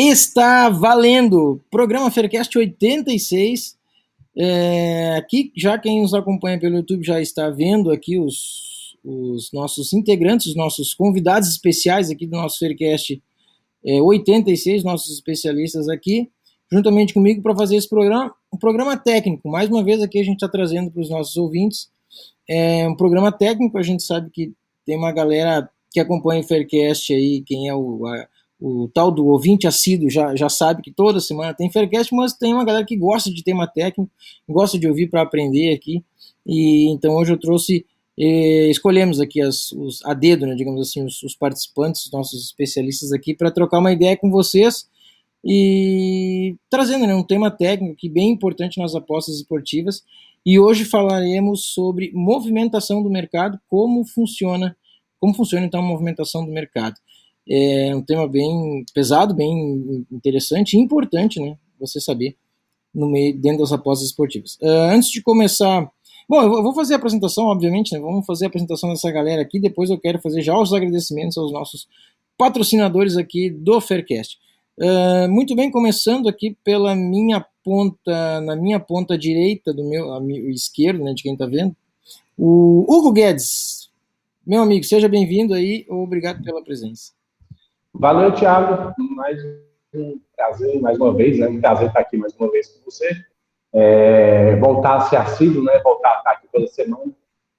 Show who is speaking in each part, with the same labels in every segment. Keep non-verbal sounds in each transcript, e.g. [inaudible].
Speaker 1: Está valendo! Programa Faircast 86. É, aqui, já quem nos acompanha pelo YouTube já está vendo aqui os, os nossos integrantes, os nossos convidados especiais aqui do nosso Faircast é, 86, nossos especialistas aqui, juntamente comigo para fazer esse programa, um programa técnico. Mais uma vez aqui a gente está trazendo para os nossos ouvintes é, um programa técnico. A gente sabe que tem uma galera que acompanha o Faircast aí, quem é o, a, o tal do ouvinte assíduo já, já sabe que toda semana tem Faircast, mas tem uma galera que gosta de tema técnico, gosta de ouvir para aprender aqui. E então hoje eu trouxe, eh, escolhemos aqui as, os, a dedo, né, digamos assim, os, os participantes, os nossos especialistas aqui, para trocar uma ideia com vocês e trazendo né, um tema técnico que é bem importante nas apostas esportivas. E hoje falaremos sobre movimentação do mercado, como funciona, como funciona então a movimentação do mercado. É um tema bem pesado, bem interessante e importante, né? Você saber no meio dentro das apostas esportivas. Uh, antes de começar, bom, eu vou fazer a apresentação, obviamente, né? Vamos fazer a apresentação dessa galera aqui. Depois eu quero fazer já os agradecimentos aos nossos patrocinadores aqui do Faircast. Uh, muito bem, começando aqui pela minha ponta, na minha ponta direita do meu amigo esquerdo, né, de quem está vendo, o Hugo Guedes. Meu amigo, seja bem-vindo aí, obrigado pela presença.
Speaker 2: Valeu, Thiago. Mais um prazer, mais uma vez, né? Um prazer estar aqui mais uma vez com você. É, voltar a ser assíduo, né? Voltar a estar aqui toda semana.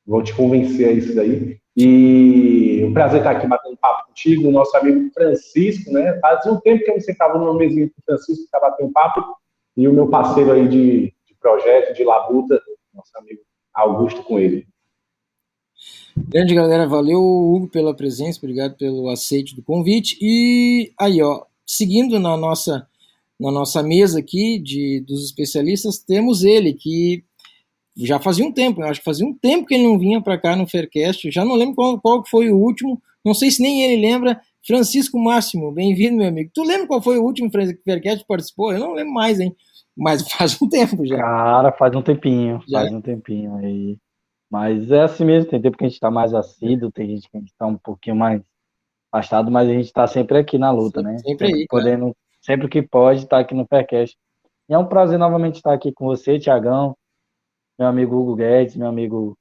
Speaker 2: Vou te convencer a isso daí. E um prazer estar aqui batendo papo contigo, o nosso amigo Francisco, né? Fazia um tempo que eu me sentava numa mesinha com o Francisco bater um papo. E o meu parceiro aí de, de projeto, de labuta, nosso amigo Augusto com ele.
Speaker 1: Grande galera, valeu Hugo pela presença, obrigado pelo aceite do convite. E aí, ó, seguindo na nossa na nossa mesa aqui de dos especialistas, temos ele que já fazia um tempo, eu acho que fazia um tempo que ele não vinha para cá no Faircast, já não lembro qual, qual foi o último, não sei se nem ele lembra. Francisco Máximo, bem-vindo, meu amigo. Tu lembra qual foi o último Faircast que participou? Eu não lembro mais, hein? Mas [laughs] faz um tempo já.
Speaker 3: Cara, faz um tempinho, já? faz um tempinho aí. Mas é assim mesmo, tem tempo que a gente está mais assíduo, tem gente que a gente está um pouquinho mais afastado, mas a gente está sempre aqui na luta, né?
Speaker 1: Sempre aí.
Speaker 3: Podendo, sempre que pode, estar tá aqui no Faircast. E é um prazer novamente estar aqui com você, Tiagão, meu amigo Hugo Guedes, meu amigo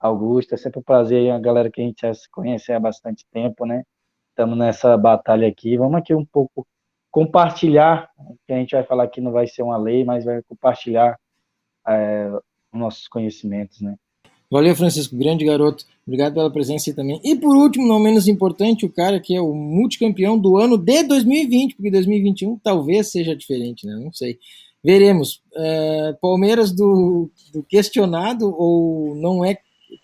Speaker 3: Augusto. É sempre um prazer, a galera que a gente já se conhece há bastante tempo, né? Estamos nessa batalha aqui. Vamos aqui um pouco compartilhar, que a gente vai falar aqui não vai ser uma lei, mas vai compartilhar é, nossos conhecimentos, né?
Speaker 1: Valeu, Francisco, grande garoto. Obrigado pela presença aí também. E por último, não menos importante, o cara que é o multicampeão do ano de 2020, porque 2021 talvez seja diferente, né? Não sei. Veremos. É, Palmeiras do, do, questionado ou não é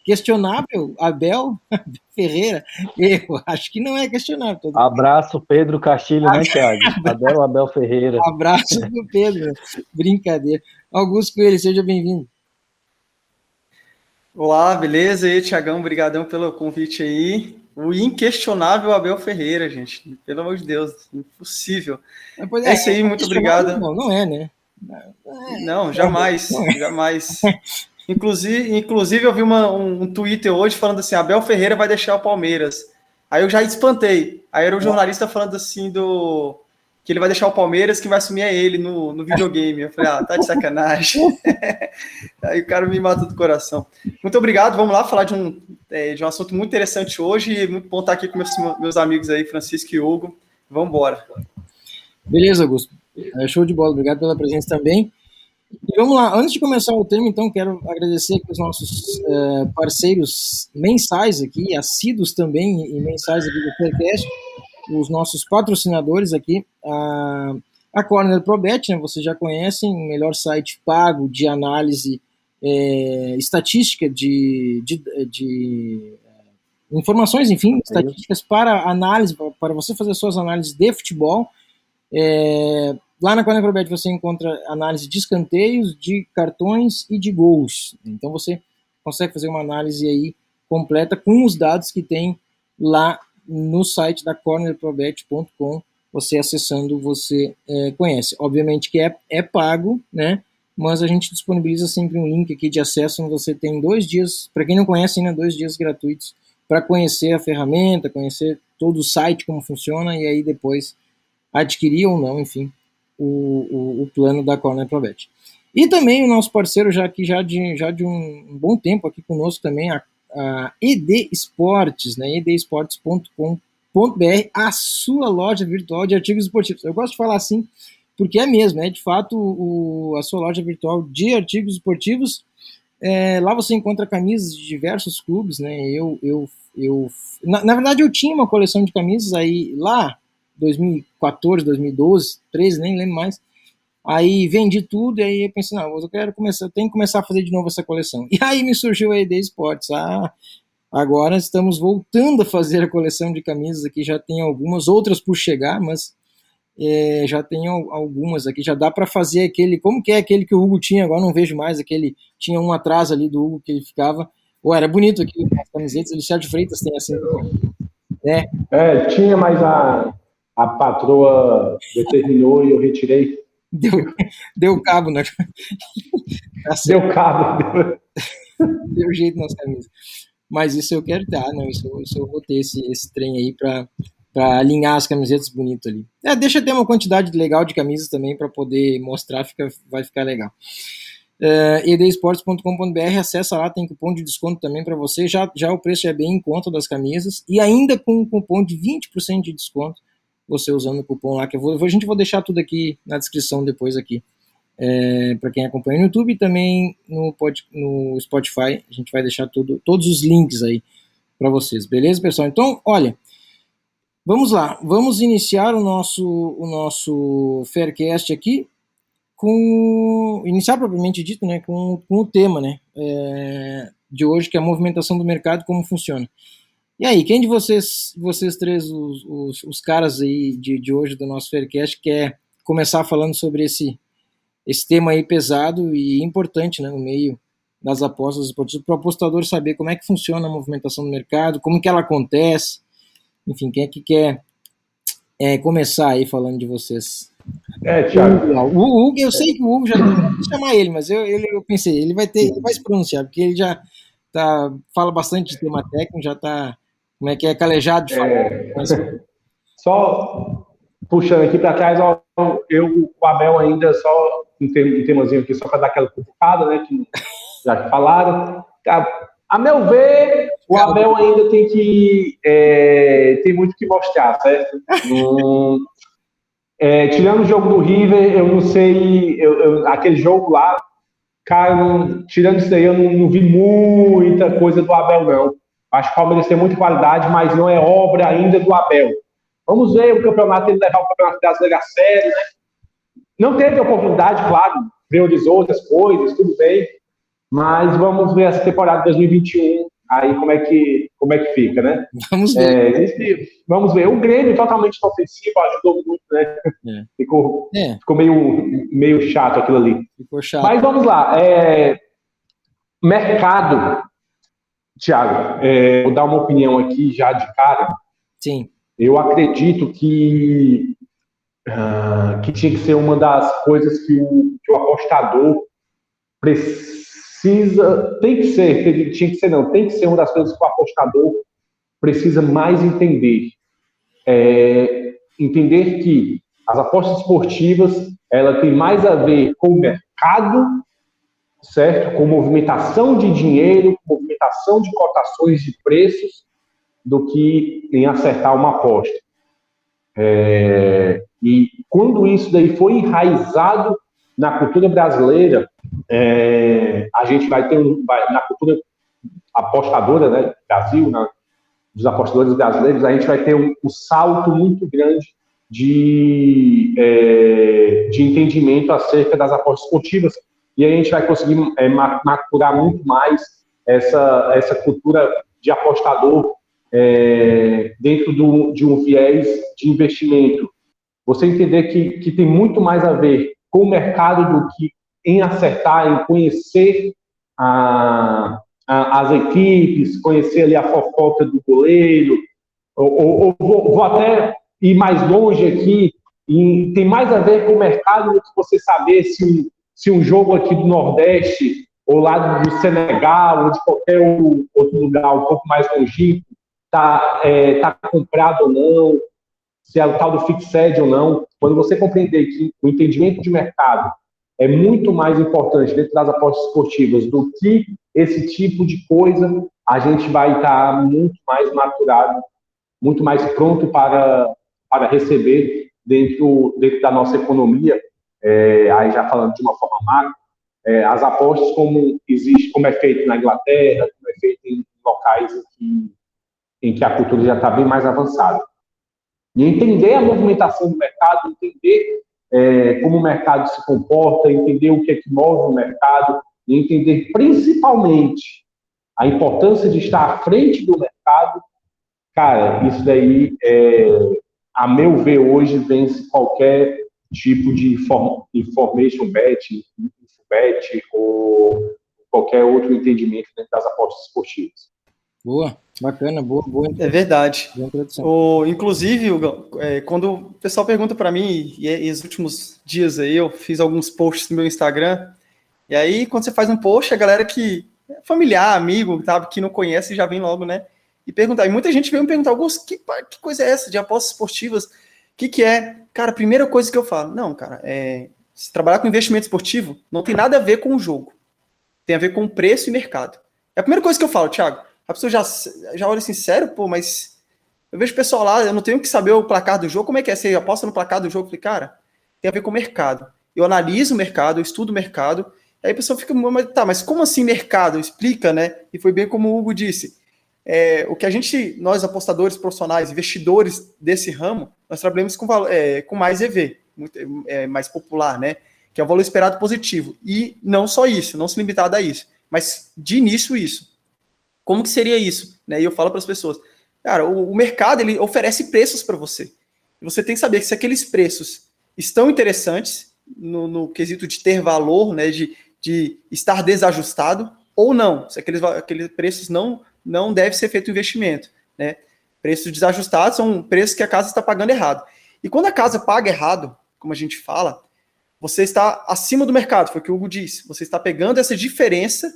Speaker 1: questionável? Abel [laughs] Ferreira? Eu acho que não é questionável.
Speaker 3: Abraço, Pedro Castilho, né, Thiago? [laughs] Abel Abel Ferreira.
Speaker 1: Abraço do Pedro. Brincadeira. Augusto Coelho, seja bem-vindo.
Speaker 4: Olá, beleza? E aí, Tiagão, brigadão pelo convite aí. O inquestionável Abel Ferreira, gente. Pelo amor de Deus, impossível. É, é isso aí, muito obrigado.
Speaker 1: Não, não é, né?
Speaker 4: Não, jamais, não é. jamais. [laughs] Inclusive, inclusive, eu vi uma, um, um Twitter hoje falando assim: Abel Ferreira vai deixar o Palmeiras. Aí eu já espantei. Aí era o um jornalista falando assim do que ele vai deixar o Palmeiras, que vai assumir é ele no, no videogame. Eu falei, ah, tá de sacanagem. [laughs] Aí o cara me matou do coração. Muito obrigado, vamos lá falar de um, é, de um assunto muito interessante hoje. Muito bom estar aqui com meus, meus amigos aí, Francisco e Hugo. Vamos embora.
Speaker 1: Beleza, Augusto. É, show de bola, obrigado pela presença também. E vamos lá, antes de começar o tema, então, quero agradecer os nossos é, parceiros mensais aqui, assíduos também e mensais aqui do Faircast, os nossos patrocinadores aqui, a, a Corner ProBet, né, vocês já conhecem, o melhor site pago de análise é, estatística de, de, de, informações, enfim, estatísticas para análise, para você fazer suas análises de futebol. É, lá na Conecrobet você encontra análise de escanteios, de cartões e de gols. Então você consegue fazer uma análise aí completa com os dados que tem lá no site da cornerprobet.com. Você acessando, você é, conhece. Obviamente que é, é pago, né? Mas a gente disponibiliza sempre um link aqui de acesso onde você tem dois dias, para quem não conhece ainda, dois dias gratuitos para conhecer a ferramenta, conhecer todo o site, como funciona, e aí depois adquirir ou não, enfim, o, o, o plano da Corner ProBet. E também o nosso parceiro, já aqui já de, já de um, bom tempo aqui conosco também, a, a ED Esportes, né, edesportes.com.br, a sua loja virtual de artigos esportivos. Eu gosto de falar assim, porque é mesmo, é de fato o, a sua loja virtual de artigos esportivos. É, lá você encontra camisas de diversos clubes, né? Eu, eu, eu na, na, verdade eu tinha uma coleção de camisas aí lá 2014, 2012, 13, nem lembro mais. Aí vendi tudo e aí eu pensei, não, eu quero começar, tenho que começar a fazer de novo essa coleção. E aí me surgiu a ED Sports. Ah, agora estamos voltando a fazer a coleção de camisas aqui, já tem algumas, outras por chegar, mas é, já tem algumas aqui, já dá para fazer aquele, como que é aquele que o Hugo tinha, agora não vejo mais, aquele, tinha um atrás ali do Hugo que ele ficava, ou era bonito aqui, as camisetas, o Sérgio Freitas tem assim,
Speaker 2: né? É, tinha, mas a, a patroa determinou e eu retirei.
Speaker 1: Deu, deu cabo, né?
Speaker 2: Tá deu cabo.
Speaker 1: Deu, jeito nas camisas. Mas isso eu quero dar, não, isso, isso eu vou ter esse, esse trem aí para para alinhar as camisetas bonito ali. É, deixa ter uma quantidade legal de camisas também para poder mostrar, fica, vai ficar legal. Uh, é, edesportes.com.br, acessa lá, tem cupom de desconto também para você. Já, já o preço é bem em conta das camisas e ainda com um cupom de 20% de desconto, você usando o cupom lá, que eu vou, a gente vai deixar tudo aqui na descrição depois aqui. É, para quem acompanha no YouTube e também no, pod, no Spotify, a gente vai deixar tudo, todos os links aí para vocês, beleza, pessoal? Então, olha, Vamos lá, vamos iniciar o nosso, o nosso Faircast aqui com iniciar propriamente dito, né, com, com o tema, né, é, de hoje que é a movimentação do mercado, como funciona. E aí, quem de vocês, vocês três, os, os, os caras aí de, de hoje do nosso Faircast quer começar falando sobre esse esse tema aí pesado e importante, né, no meio das apostas esportivas, para o apostador saber como é que funciona a movimentação do mercado, como que ela acontece, enfim, quem é que quer é, começar aí falando de vocês?
Speaker 2: É, Thiago.
Speaker 1: O Hugo, eu sei que o Hugo já que chamar ele, mas eu, ele, eu pensei, ele vai ter, ele vai se pronunciar, porque ele já tá, fala bastante de tema técnico, já tá, como é que é, calejado de. É.
Speaker 2: Só puxando aqui para trás, ó, eu, o Abel ainda só um, temazinho aqui, só para dar aquela cutucada, né, que já falaram. A meu ver, o Abel ainda tem que é, tem muito que mostrar, certo? hum, é, tirando o jogo do River, eu não sei, eu, eu, aquele jogo lá, cara, não, tirando isso aí, eu não, não, vi muita coisa do Abel, não. Acho que o Palmeiras tem muita qualidade, mas não é obra ainda do Abel. Vamos ver o campeonato, ele levar o campeonato brasileiro a sério, né? Não teve oportunidade, claro, priorizou outras coisas, tudo bem, mas vamos ver essa temporada de 2021 aí como é que como é que fica, né?
Speaker 1: Vamos ver.
Speaker 2: É, vamos ver. O Grêmio totalmente ofensivo ajudou muito, né? É. [laughs] Ficou, é. ficou meio, meio chato aquilo ali.
Speaker 1: Ficou chato.
Speaker 2: Mas vamos lá. É, mercado, Thiago, é, vou dar uma opinião aqui já de cara.
Speaker 1: Sim.
Speaker 2: Eu acredito que uh, que tinha que ser uma das coisas que o, que o apostador precisa tem que ser, tinha que ser não, tem que ser uma das coisas que o apostador precisa mais entender. É, entender que as apostas esportivas, ela tem mais a ver com o mercado, certo? Com movimentação de dinheiro, movimentação de cotações de preços, do que em acertar uma aposta. É, e quando isso daí foi enraizado na cultura brasileira, é, a gente vai ter um, vai, na cultura apostadora, né, Brasil, na, dos apostadores brasileiros, a gente vai ter um, um salto muito grande de, é, de entendimento acerca das apostas esportivas e a gente vai conseguir é, macurar muito mais essa, essa cultura de apostador é, dentro do, de um viés de investimento. Você entender que, que tem muito mais a ver com o mercado do que em acertar, em conhecer a, a, as equipes, conhecer ali a fofoca do goleiro, ou, ou, ou vou, vou, até ir mais longe aqui, e tem mais a ver com o mercado do que você saber se, se um jogo aqui do Nordeste, ou lá do Senegal, ou de qualquer outro lugar um pouco mais longínquo, está é, tá comprado ou não, se é o tal do fixed ou não. Quando você compreender que o entendimento de mercado é muito mais importante dentro das apostas esportivas do que esse tipo de coisa, a gente vai estar muito mais maturado, muito mais pronto para, para receber dentro, dentro da nossa economia, é, aí já falando de uma forma macro, é, as apostas como existe, como é feito na Inglaterra, como é feito em locais em que, em que a cultura já está bem mais avançada. E entender a movimentação do mercado, entender é, como o mercado se comporta, entender o que é que move o mercado, e entender principalmente a importância de estar à frente do mercado, cara, isso daí, é, a meu ver, hoje vence qualquer tipo de information bet, bet ou qualquer outro entendimento dentro das apostas esportivas.
Speaker 1: Boa, bacana, boa, boa.
Speaker 4: É verdade. O, inclusive, é, quando o pessoal pergunta para mim, e, e os últimos dias aí eu fiz alguns posts no meu Instagram, e aí quando você faz um post, a galera que é familiar, amigo, sabe, que não conhece já vem logo, né? E perguntar. E muita gente veio me perguntar, Augusto, que, que coisa é essa de apostas esportivas? O que, que é? Cara, a primeira coisa que eu falo, não, cara, é, se trabalhar com investimento esportivo, não tem nada a ver com o jogo. Tem a ver com preço e mercado. É a primeira coisa que eu falo, Thiago. A pessoa já, já olha assim, sério, pô, mas eu vejo o pessoal lá, eu não tenho que saber o placar do jogo. Como é que é? Você aposta no placar do jogo? Eu falei, cara, tem a ver com o mercado. Eu analiso o mercado, eu estudo o mercado. Aí a pessoa fica, mas, tá, mas como assim mercado? Explica, né? E foi bem como o Hugo disse. É, o que a gente, nós apostadores profissionais, investidores desse ramo, nós trabalhamos com, é, com mais EV, muito, é, mais popular, né? Que é o valor esperado positivo. E não só isso, não se limitar a isso, mas de início isso. Como que seria isso? Né? E eu falo para as pessoas, cara, o, o, mercado ele oferece preços para você. Você tem que saber se aqueles preços estão interessantes no, no quesito de ter valor, né, de, de estar desajustado ou não, se aqueles, aqueles preços não não deve ser feito investimento, né? Preços desajustados são preços que a casa está pagando errado. E quando a casa paga errado, como a gente fala, você está acima do mercado, foi o que o Hugo disse. Você está pegando essa diferença,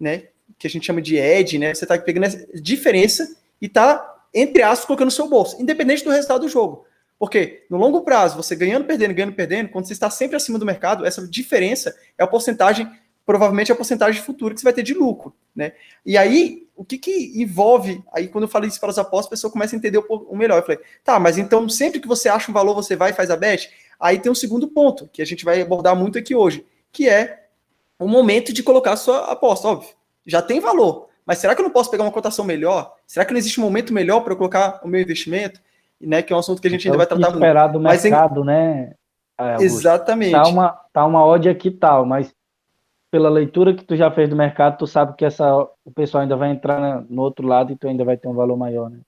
Speaker 4: né, que a gente chama de edge, né? Você está pegando essa diferença e está, entre aspas, colocando no seu bolso, independente do resultado do jogo. Porque no longo prazo, você ganhando, perdendo, ganhando, perdendo, quando você está sempre acima do mercado, essa diferença é a porcentagem, provavelmente a porcentagem futura que você vai ter de lucro, né? E aí, o que que envolve, aí quando eu falei isso para os apostas, a pessoa começa a entender o melhor. Eu falei, tá, mas então sempre que você acha um valor, você vai e faz a bet? Aí tem um segundo ponto, que a gente vai abordar muito aqui hoje, que é o momento de colocar a sua aposta, óbvio já tem valor. Mas será que eu não posso pegar uma cotação melhor? Será que não existe um momento melhor para eu colocar o meu investimento? Né, que é um assunto que a gente ainda vai tratar
Speaker 3: muito. esperar do mercado, em... né?
Speaker 4: Augusto? Exatamente.
Speaker 3: Tá uma, tá uma odd aqui tal, mas pela leitura que tu já fez do mercado, tu sabe que essa, o pessoal ainda vai entrar no outro lado e tu ainda vai ter um valor maior, né?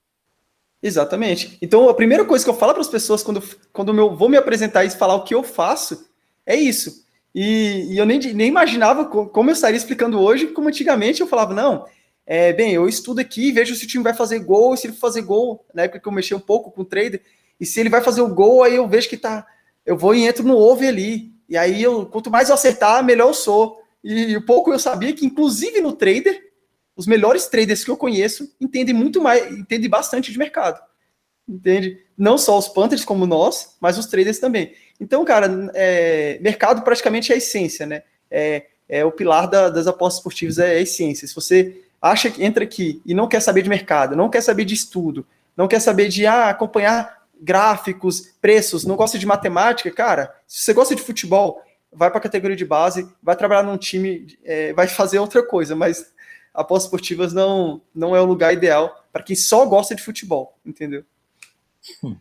Speaker 4: Exatamente. Então, a primeira coisa que eu falo para as pessoas quando, quando eu vou me apresentar e falar o que eu faço é isso. E, e eu nem, nem imaginava como eu estaria explicando hoje, como antigamente eu falava, não, é, bem, eu estudo aqui, vejo se o time vai fazer gol, se ele fazer gol, na época que eu mexi um pouco com o trader, e se ele vai fazer o gol, aí eu vejo que tá, eu vou e entro no over ali, e aí eu, quanto mais eu acertar, melhor eu sou. E, um pouco eu sabia que, inclusive no trader, os melhores traders que eu conheço entendem muito mais, entendem bastante de mercado. Entende? Não só os Panthers como nós, mas os traders também. Então, cara, é, mercado praticamente é a essência, né? É, é o pilar da, das apostas esportivas, é a essência. Se você acha que entra aqui e não quer saber de mercado, não quer saber de estudo, não quer saber de ah, acompanhar gráficos, preços, não gosta de matemática, cara, se você gosta de futebol, vai para a categoria de base, vai trabalhar num time, é, vai fazer outra coisa, mas apostas esportivas não, não é o lugar ideal para quem só gosta de futebol, entendeu?
Speaker 1: Hum.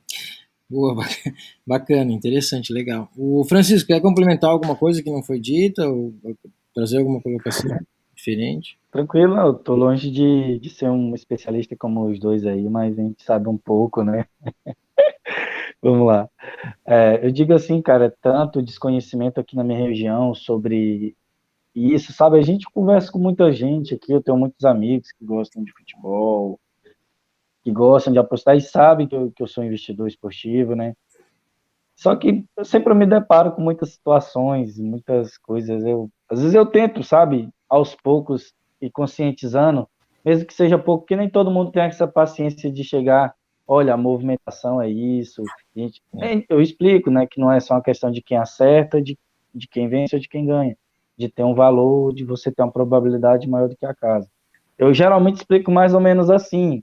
Speaker 1: Boa, [laughs] bacana, interessante, legal. O Francisco, quer complementar alguma coisa que não foi dita ou trazer alguma colocação diferente.
Speaker 3: Tranquilo, eu tô longe de, de ser um especialista como os dois aí, mas a gente sabe um pouco, né? [laughs] [laughs] Vamos lá. É, eu digo assim, cara, tanto desconhecimento aqui na minha região sobre isso, sabe? A gente conversa com muita gente aqui, eu tenho muitos amigos que gostam de futebol, que gostam de apostar e sabem que eu, que eu sou investidor esportivo, né? Só que eu sempre me deparo com muitas situações, muitas coisas. Eu, às vezes eu tento, sabe, aos poucos e conscientizando, mesmo que seja pouco, porque nem todo mundo tem essa paciência de chegar, olha, a movimentação é isso. Gente, é, eu explico, né, que não é só uma questão de quem acerta, de, de quem vence ou de quem ganha, de ter um valor, de você ter uma probabilidade maior do que a casa. Eu geralmente explico mais ou menos assim,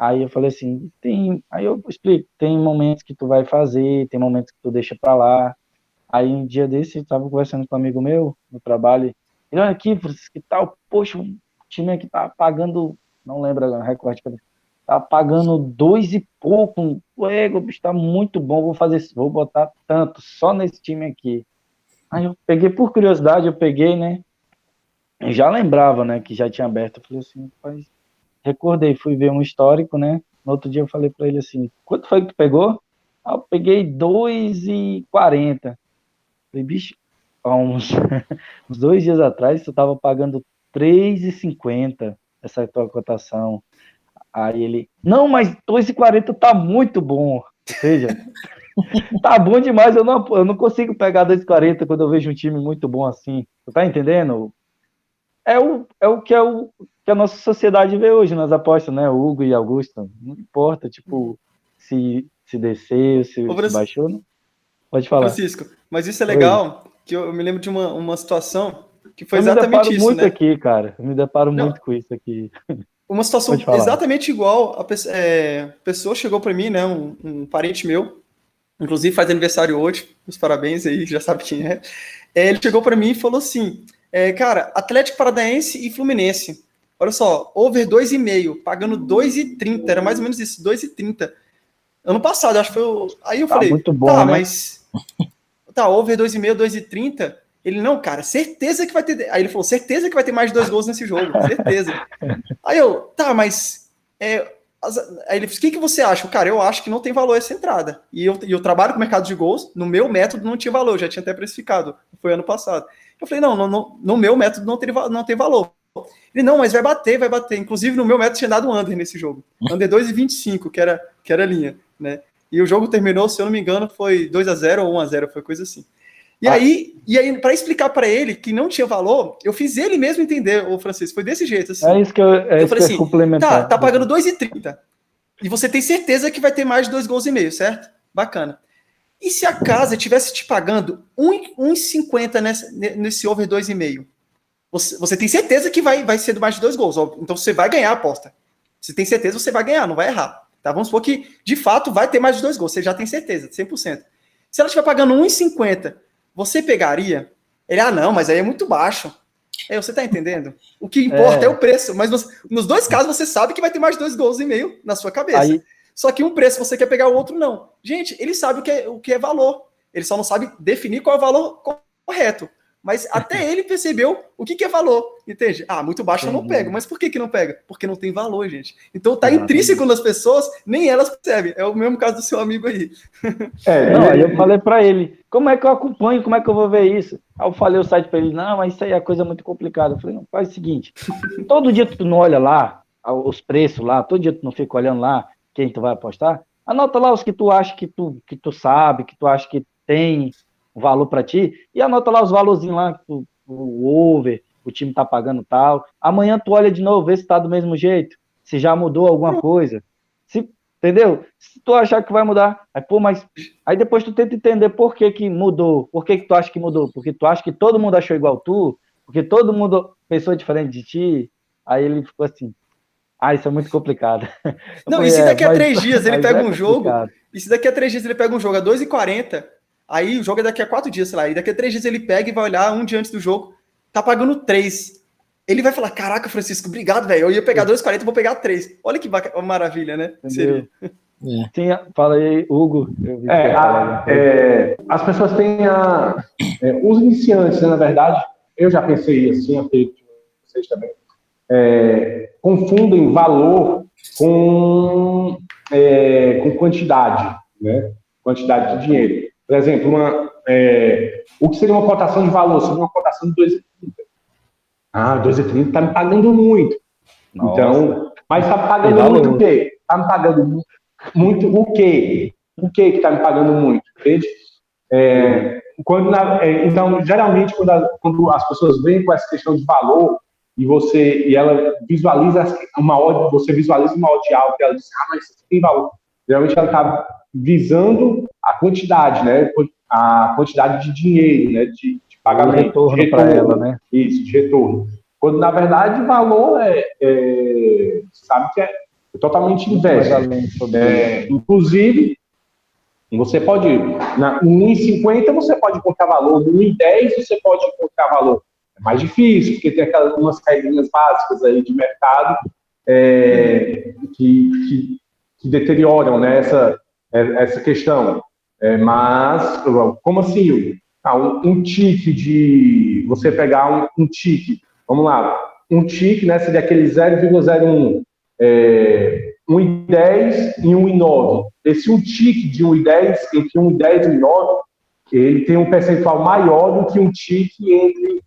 Speaker 3: Aí eu falei assim, tem, aí eu explico, tem momentos que tu vai fazer, tem momentos que tu deixa para lá. Aí um dia desse eu tava conversando com um amigo meu no trabalho, ele olha aqui, que tal, poxa, o time aqui tá pagando, não lembro agora, recorte, tá pagando dois e pouco, ué, o bicho tá muito bom, vou fazer, vou botar tanto só nesse time aqui. Aí eu peguei por curiosidade, eu peguei, né? Eu já lembrava, né, que já tinha aberto, eu falei assim, rapaz, recordei, fui ver um histórico, né? No outro dia eu falei para ele assim, quanto foi que tu pegou? Ah, eu peguei 2,40. Falei, bicho, há uns, [laughs] uns dois dias atrás tu tava pagando 3,50 essa tua cotação. Aí ele, não, mas 2,40 tá muito bom. Ou seja, [laughs] tá bom demais, eu não, eu não consigo pegar 2,40 quando eu vejo um time muito bom assim. Tu tá entendendo? É o, é o que é o, que a nossa sociedade vê hoje nas apostas, né? Hugo e Augusto. Não importa, tipo, se, se desceu, se, Ô, se baixou. Não. Pode falar.
Speaker 4: Francisco, mas isso é legal, Oi. que eu, eu, me lembro de uma, uma situação que foi eu exatamente
Speaker 3: me
Speaker 4: isso,
Speaker 3: muito
Speaker 4: né?
Speaker 3: aqui, cara. Eu me deparo não. muito com isso aqui. [laughs]
Speaker 4: Uma situação exatamente igual. A é, pessoa chegou para mim, né? Um, um, parente meu, inclusive faz aniversário hoje. Os parabéns aí, já sabe quem é. é ele chegou para mim e falou assim: é, cara, Atlético Paranaense e Fluminense. Olha só, over 2,5, pagando 2,30, era mais ou menos isso, 2,30. Ano passado, acho que foi. O... Aí eu tá falei,
Speaker 3: muito bom,
Speaker 4: tá,
Speaker 3: né?
Speaker 4: mas. [laughs] Tá, over 2,5, 2,30. Ele, não, cara, certeza que vai ter. Aí ele falou, certeza que vai ter mais de dois gols nesse jogo, certeza. [laughs] Aí eu, tá, mas. É... Aí ele disse, o que, que você acha? Cara, eu acho que não tem valor essa entrada. E eu, eu trabalho com mercado de gols, no meu método não tinha valor, já tinha até precificado, foi ano passado. Eu falei, não, no, no, meu método não tem, não tem valor. Ele, não, mas vai bater, vai bater. Inclusive, no meu método tinha dado under nesse jogo. Under 2,25, que era, que era a linha, né? E o jogo terminou, se eu não me engano, foi 2 a 0 ou 1 a 0 foi coisa assim. E ah. aí, e aí para explicar para ele que não tinha valor, eu fiz ele mesmo entender, o Francisco, foi desse jeito assim.
Speaker 3: É isso que eu, é
Speaker 4: eu falei assim,
Speaker 3: complementar.
Speaker 4: Tá, tá pagando 2,30. E você tem certeza que vai ter mais de dois gols e meio, certo? Bacana. E se a casa tivesse te pagando 1,50 nesse, nesse over 2,5? você, você tem certeza que vai, vai ser mais de dois gols. Então você vai ganhar a aposta. Você tem certeza você vai ganhar, não vai errar. Tá? Vamos supor que, de fato, vai ter mais de dois gols. Você já tem certeza, 100%. Se ela estiver pagando 1,50, você pegaria? Ele, ah, não, mas aí é muito baixo. É, você tá entendendo? O que importa é, é o preço. Mas você, nos dois casos, você sabe que vai ter mais de dois gols e meio na sua cabeça. Aí... Só que um preço você quer pegar o outro, não. Gente, ele sabe o que é, o que é valor. Ele só não sabe definir qual é o valor correto. Mas até [laughs] ele percebeu o que, que é valor, entende? Ah, muito baixo eu não pego. Mas por que, que não pega? Porque não tem valor, gente. Então tá intrínseco nas pessoas, nem elas percebem. É o mesmo caso do seu amigo aí.
Speaker 3: É, [laughs] não, aí eu falei para ele, como é que eu acompanho, como é que eu vou ver isso? Aí eu falei o site para ele, não, mas isso aí é coisa muito complicada. Eu falei, não, faz o seguinte, [laughs] todo dia tu não olha lá, os preços lá, todo dia tu não fica olhando lá quem tu vai apostar, anota lá os que tu acha que tu, que tu sabe, que tu acha que tem valor para ti, e anota lá os valorzinhos lá, o, o over, o time tá pagando tal. Amanhã tu olha de novo, vê se tá do mesmo jeito, se já mudou alguma coisa. Se, entendeu? Se tu achar que vai mudar, aí, pô, mas aí depois tu tenta entender por que que mudou, por que que tu acha que mudou, porque tu acha que todo mundo achou igual tu, porque todo mundo pensou diferente de ti, aí ele ficou assim, ah, isso é muito complicado.
Speaker 4: Não, falei, e se daqui é, a três [laughs] mas, dias ele pega é um jogo, e se daqui a três dias ele pega um jogo a 2,40, Aí o jogo é daqui a quatro dias, sei lá. E daqui a três dias ele pega e vai olhar um dia antes do jogo, tá pagando três. Ele vai falar: Caraca, Francisco, obrigado, velho. Eu ia pegar 2,40, vou pegar três. Olha que maravilha, né? Seria. É.
Speaker 3: Sim, fala aí, Hugo.
Speaker 2: É, a, é, as pessoas têm a. É, os iniciantes, né, na verdade, eu já pensei assim, tenho vocês também, é, confundem valor com, é, com quantidade, né? Quantidade de dinheiro. Por exemplo, uma, é, o que seria uma cotação de valor? Seria uma cotação de 2,30. Ah, 2,30 está me pagando muito. Nossa. Então, mas está pagando muito o quê? Está me pagando muito o quê? O quê que está me pagando muito? Entende? É, quando na, é, então, geralmente, quando, a, quando, as pessoas vêm com essa questão de valor e você e ela visualiza uma odd, você visualiza uma odd alta e ela diz, ah, mas isso tem valor. Geralmente ela está visando a quantidade, né? A quantidade de dinheiro, né? De, de pagamento. De
Speaker 3: retorno, para ela, né?
Speaker 2: Isso, de retorno. Quando, na verdade, o valor é, é sabe que é totalmente inverso. É, inclusive, você pode, na, no 1,50 você pode encontrar valor, no 1,10 você pode encontrar valor. É mais difícil, porque tem aquelas umas regrinhas básicas aí de mercado é, que, que, que, deterioram né, essa, essa questão. É, mas, como assim? Ah, um, um tique de. Você pegar um, um tique, vamos lá, um tique né, seria aquele 0,01. É, 1,10 e 1,9. Esse um tique de 1,10, entre 1,10 e 1,9, ele tem um percentual maior do que um tique entre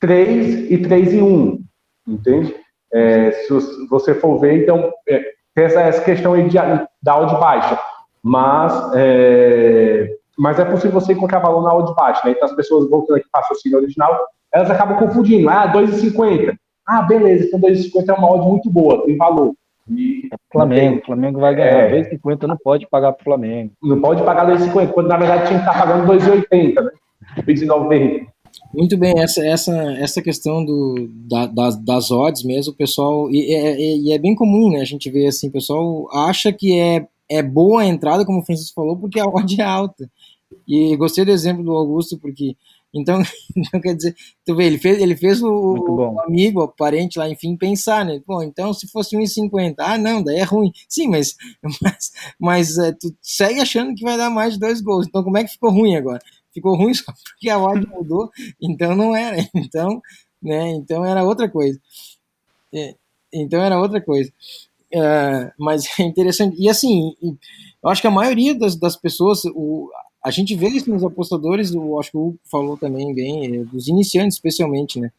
Speaker 2: 3 e 3 e 1, entende? É, se você for ver, então, é, tem essa, essa questão aí de, da odd baixa, mas é, mas é possível você encontrar valor na odd baixa, né? Então, as pessoas voltando aqui para o raciocínio original, elas acabam confundindo, ah, 2,50. Ah, beleza, então 2,50 é uma odd muito boa, tem valor.
Speaker 3: E Flamengo, o Flamengo vai ganhar. É, 2,50 não pode pagar para o Flamengo.
Speaker 2: Não pode pagar 2,50, quando na verdade tinha que estar pagando 2,80, né? 2,90.
Speaker 1: Muito bem, essa, essa, essa questão do, da, das, das odds mesmo, o pessoal. E é, e é bem comum, né? A gente vê assim, o pessoal acha que é, é boa a entrada, como o Francisco falou, porque a odd é alta. E gostei do exemplo do Augusto, porque então, [laughs] então, quer dizer, tu vê, ele fez, ele fez o, o amigo, o parente lá, enfim, pensar, né? Bom, então se fosse 1,50, ah, não, daí é ruim. Sim, mas, [laughs] mas, mas é, tu segue achando que vai dar mais de dois gols. Então, como é que ficou ruim agora? Ficou ruim só porque a odd mudou, então não era. Então, né? Então era outra coisa. É, então era outra coisa. É, mas é interessante. E assim, eu acho que a maioria das, das pessoas, o, a gente vê isso nos apostadores, eu acho que o Hugo falou também bem, é, dos iniciantes especialmente, né?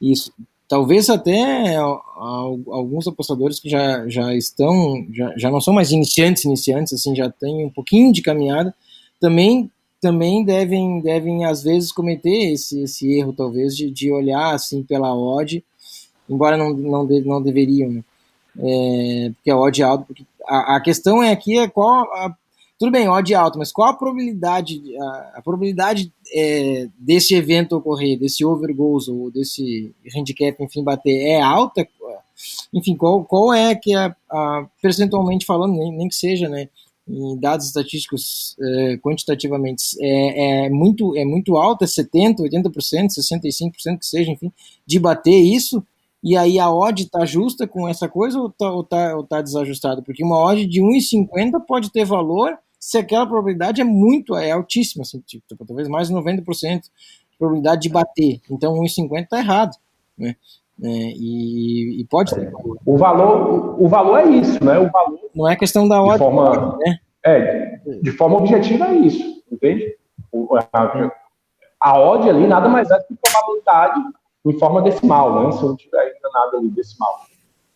Speaker 1: Isso. Talvez até alguns apostadores que já, já estão, já, já não são mais iniciantes, iniciantes, assim, já têm um pouquinho de caminhada, também também devem, devem às vezes cometer esse, esse erro, talvez, de, de olhar assim pela odd, embora não, não, de, não deveriam, né? É, porque a odd é alta, porque a, a questão é aqui é qual a tudo bem, odd alto, mas qual a probabilidade, a, a probabilidade é, desse evento ocorrer, desse over goals ou desse handicap, enfim, bater, é alta? Enfim, qual, qual é que a, a percentualmente falando, nem, nem que seja, né, em dados estatísticos é, quantitativamente, é, é, muito, é muito alta, 70%, 80%, 65% que seja, enfim, de bater isso, e aí a odd está justa com essa coisa ou está ou tá, ou tá desajustada? Porque uma odd de 1,50 pode ter valor se aquela probabilidade é muito, é altíssima, assim, tipo, talvez mais de 90% de probabilidade de bater. Então 1,50 está errado, né? É, e, e, pode ter
Speaker 2: valor. O valor, o valor é isso, né? O valor
Speaker 1: não é questão da
Speaker 2: ordem, forma, né? É, de forma objetiva é isso, entende? A, a odd ali nada mais é do que probabilidade em forma decimal, né? Se não tiver ainda nada ali decimal.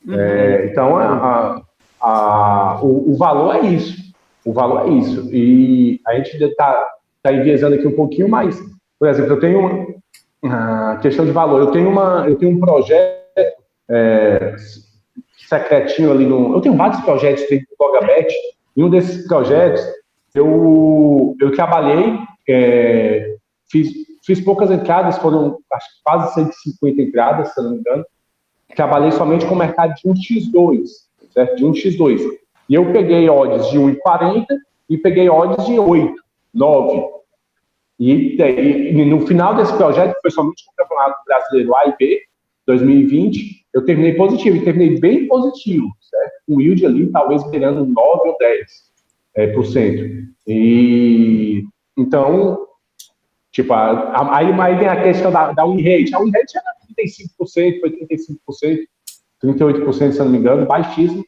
Speaker 2: Uhum. É, então, a, a, o, o valor é isso. O valor é isso. E a gente está tá enviesando aqui um pouquinho mais. Por exemplo, eu tenho uma questão de valor. Eu tenho, uma, eu tenho um projeto é, secretinho ali no. Eu tenho vários projetos dentro do Bogabet. E um desses projetos, eu, eu trabalhei, é, fiz, fiz poucas entradas, foram acho, quase 150 entradas, se não me engano. Trabalhei somente com o mercado de 1x2, certo? De 1x2. E eu peguei odds de 1,40 e peguei odds de 8, 9. E, e, no final desse projeto, foi somente o Campeonato Brasileiro A e B, 2020, eu terminei positivo, e terminei bem positivo, certo? O yield ali, talvez beirando 9 ou 10 é, por cento. E, então, Tipo, aí, aí tem a questão da, da rate. A win rate era 35%, foi 35%, 38%, se não me engano, baixíssimo,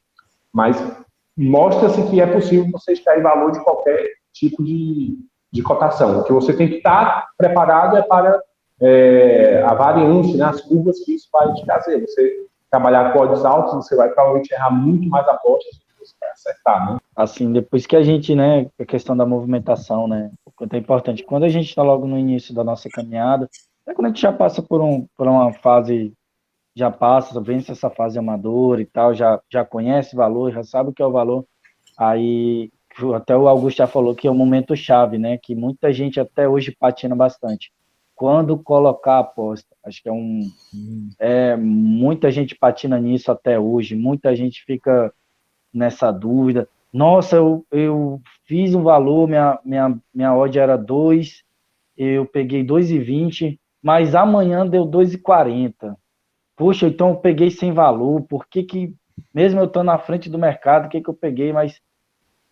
Speaker 2: mas mostra-se que é possível você extrair valor de qualquer tipo de, de cotação. O que você tem que estar preparado é para é, a variância, né, as curvas que isso vai te trazer. Você trabalhar com odds altos, você vai provavelmente errar muito mais apostas do que você vai acertar, né?
Speaker 3: Assim, depois que a gente, né, a questão da movimentação, né, o quanto é importante. Quando a gente está logo no início da nossa caminhada, é quando a gente já passa por, um, por uma fase, já passa, vence essa fase amadora e tal, já, já conhece valor, já sabe o que é o valor, aí até o Augusto já falou que é um momento chave, né, que muita gente até hoje patina bastante quando colocar a aposta. Acho que é um. É, muita gente patina nisso até hoje, muita gente fica nessa dúvida. Nossa, eu, eu fiz um valor, minha, minha, minha odd era 2, eu peguei 2,20, mas amanhã deu 2,40. Puxa, então eu peguei sem valor, por que que, mesmo eu estando na frente do mercado, o que que eu peguei, mas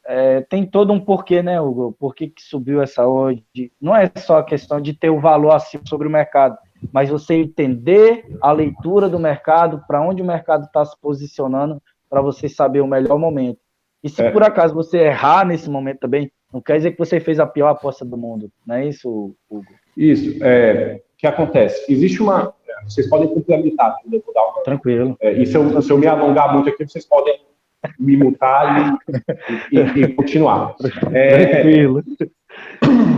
Speaker 3: é, tem todo um porquê, né, Hugo? Por que, que subiu essa odd? Não é só a questão de ter o valor acima sobre o mercado, mas você entender a leitura do mercado, para onde o mercado está se posicionando, para você saber o melhor momento. E se é. por acaso você errar nesse momento também, não quer dizer que você fez a pior aposta do mundo, não é isso, Hugo?
Speaker 2: Isso. É, o que acontece? Existe uma. Vocês podem complementar, eu vou dar uma.
Speaker 3: Tranquilo.
Speaker 2: É, e se eu, se eu me alongar muito aqui, vocês podem me mutar e, e, e continuar. É, Tranquilo.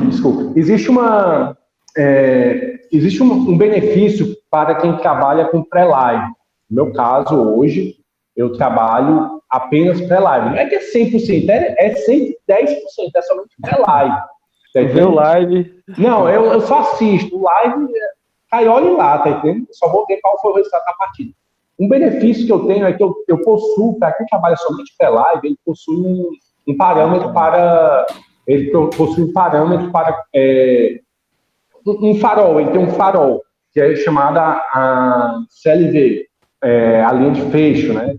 Speaker 2: Desculpa. Existe uma. É, existe um, um, benefício para quem trabalha com pré-live. No meu caso, hoje, eu trabalho apenas pré-live. Não é que é 100%, é, é 110%, é somente pré-live.
Speaker 3: Tá Vê o live?
Speaker 2: Não, eu, eu só assisto. Live, cai olhe lá, tá entendendo? Só vou ver qual foi o resultado da partida. Um benefício que eu tenho é que eu, eu possuo, para quem trabalha somente pela live, ele possui um, um, parâmetro para. Ele possui um parâmetro para. É, um, farol, ele tem um farol, que é chamada a CLV, é, a linha de fecho, né?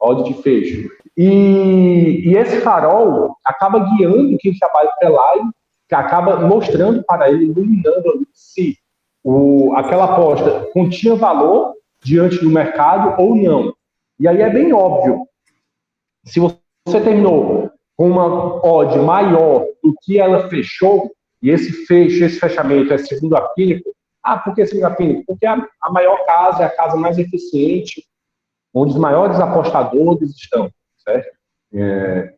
Speaker 2: Odd de fecho. E, e, esse farol acaba guiando quem trabalha pela live, que acaba mostrando para ele, iluminando se o, aquela aposta continha valor diante do mercado ou não. E aí é bem óbvio. Se você terminou com uma odd maior do que ela fechou, e esse fecho, esse fechamento é segundo a Pinnacle, ah, por que segundo a Pinnacle? Porque a, maior casa é a casa mais eficiente, onde os maiores apostadores estão, certo? É,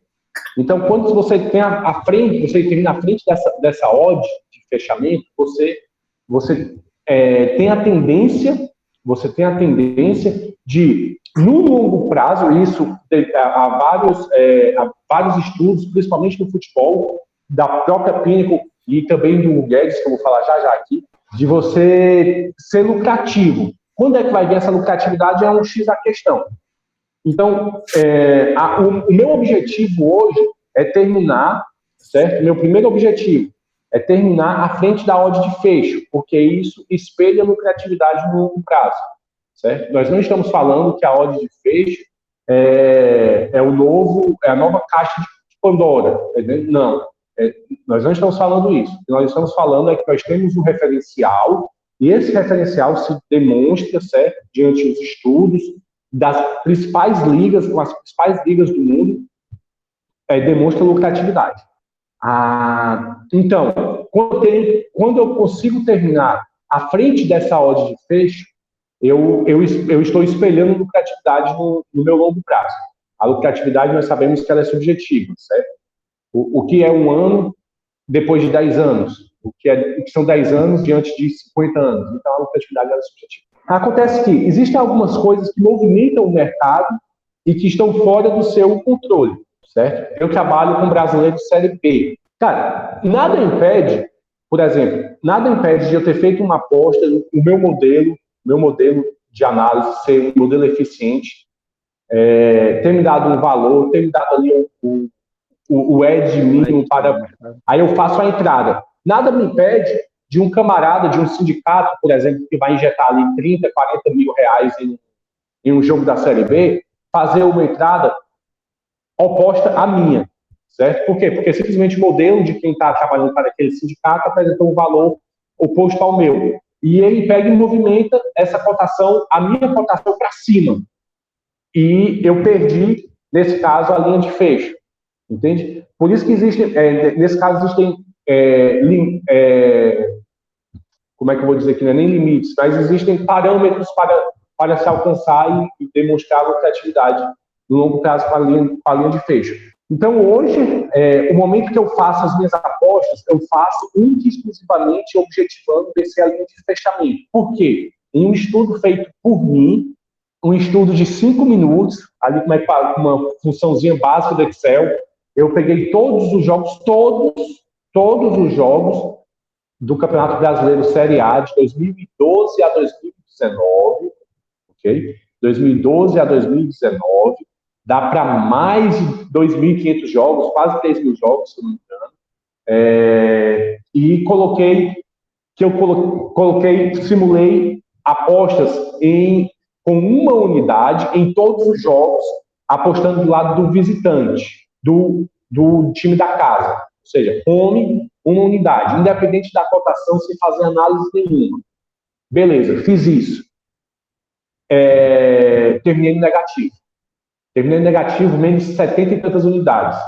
Speaker 2: então, quando você tem a, frente, você termina na frente dessa, dessa odd de fechamento, você, você é, tem a tendência você tem a tendência de, no longo prazo, isso há vários, é, há vários estudos, principalmente no futebol, da própria Pinnacle e também do Guedes, que eu vou falar já já aqui, de você ser lucrativo. Quando é que vai vir essa lucratividade? É um X a questão. Então, é, a, o, o meu objetivo hoje é terminar, certo? Meu primeiro objetivo é terminar à frente da odd de fecho, porque isso espelha a lucratividade no longo prazo, certo? Nós não estamos falando que a odd de fecho é, é o novo, é a nova caixa de Pandora, não. É, nós não estamos falando isso. O que nós estamos falando é que nós temos um referencial e esse referencial se demonstra, certo, diante dos estudos das principais ligas, com as principais ligas do mundo, é, demonstra lucratividade. Ah, então, quando quando eu, consigo terminar à frente dessa odd de fecho, eu, eu, eu estou espelhando lucratividade no, no, meu longo prazo. A lucratividade, nós sabemos que ela é subjetiva, certo? O, o que é um ano depois de 10 anos? O que, é, o que são 10 anos diante de 50 anos? Então, a lucratividade é subjetiva. Acontece que existem algumas coisas que movimentam o mercado e que estão fora do seu controle certo? Eu trabalho com brasileiros Série B. Cara, nada impede, por exemplo, nada impede de eu ter feito uma aposta no meu modelo, meu modelo de análise ser um modelo eficiente, é, ter me dado um valor, ter me dado ali o, o, o edge mínimo para. Aí eu faço a entrada. Nada me impede de um camarada, de um sindicato, por exemplo, que vai injetar ali 30, 40 mil reais em, em um jogo da Série B, fazer uma entrada oposta à minha, certo? Por quê? Porque simplesmente o modelo de quem está trabalhando para aquele sindicato apresentou um valor oposto ao meu. E ele pega e movimenta essa cotação, a minha cotação para cima. E eu perdi, nesse caso, a linha de fecho. Entende? Por isso que existe, é, nesse caso, existem. É, lim, é, como é que eu vou dizer que não é nem limites, mas existem parâmetros para, para se alcançar e, e demonstrar a lucratividade no longo prazo para a linha, para a linha de fecho. Então, hoje, é, o momento que eu faço as minhas apostas, eu faço única e exclusivamente objetivando descer a linha de fechamento. Por quê? Em um estudo feito por mim, um estudo de cinco minutos, ali com uma, uma funçãozinha básica do Excel, eu peguei todos os jogos, todos, todos os jogos do Campeonato Brasileiro Série A de 2012 a 2019, ok? 2012 a 2019, dá para mais de 2.500 jogos, quase 3 mil jogos, se não me engano. É, e coloquei, que eu coloquei, simulei apostas em, com uma unidade em todos os jogos, apostando do lado do visitante, do, do time da casa. Ou seja, home, uma unidade, independente da cotação, sem fazer análise nenhuma. Beleza, fiz isso. É, terminei no negativo. Terminei negativo, menos 70 e tantas unidades.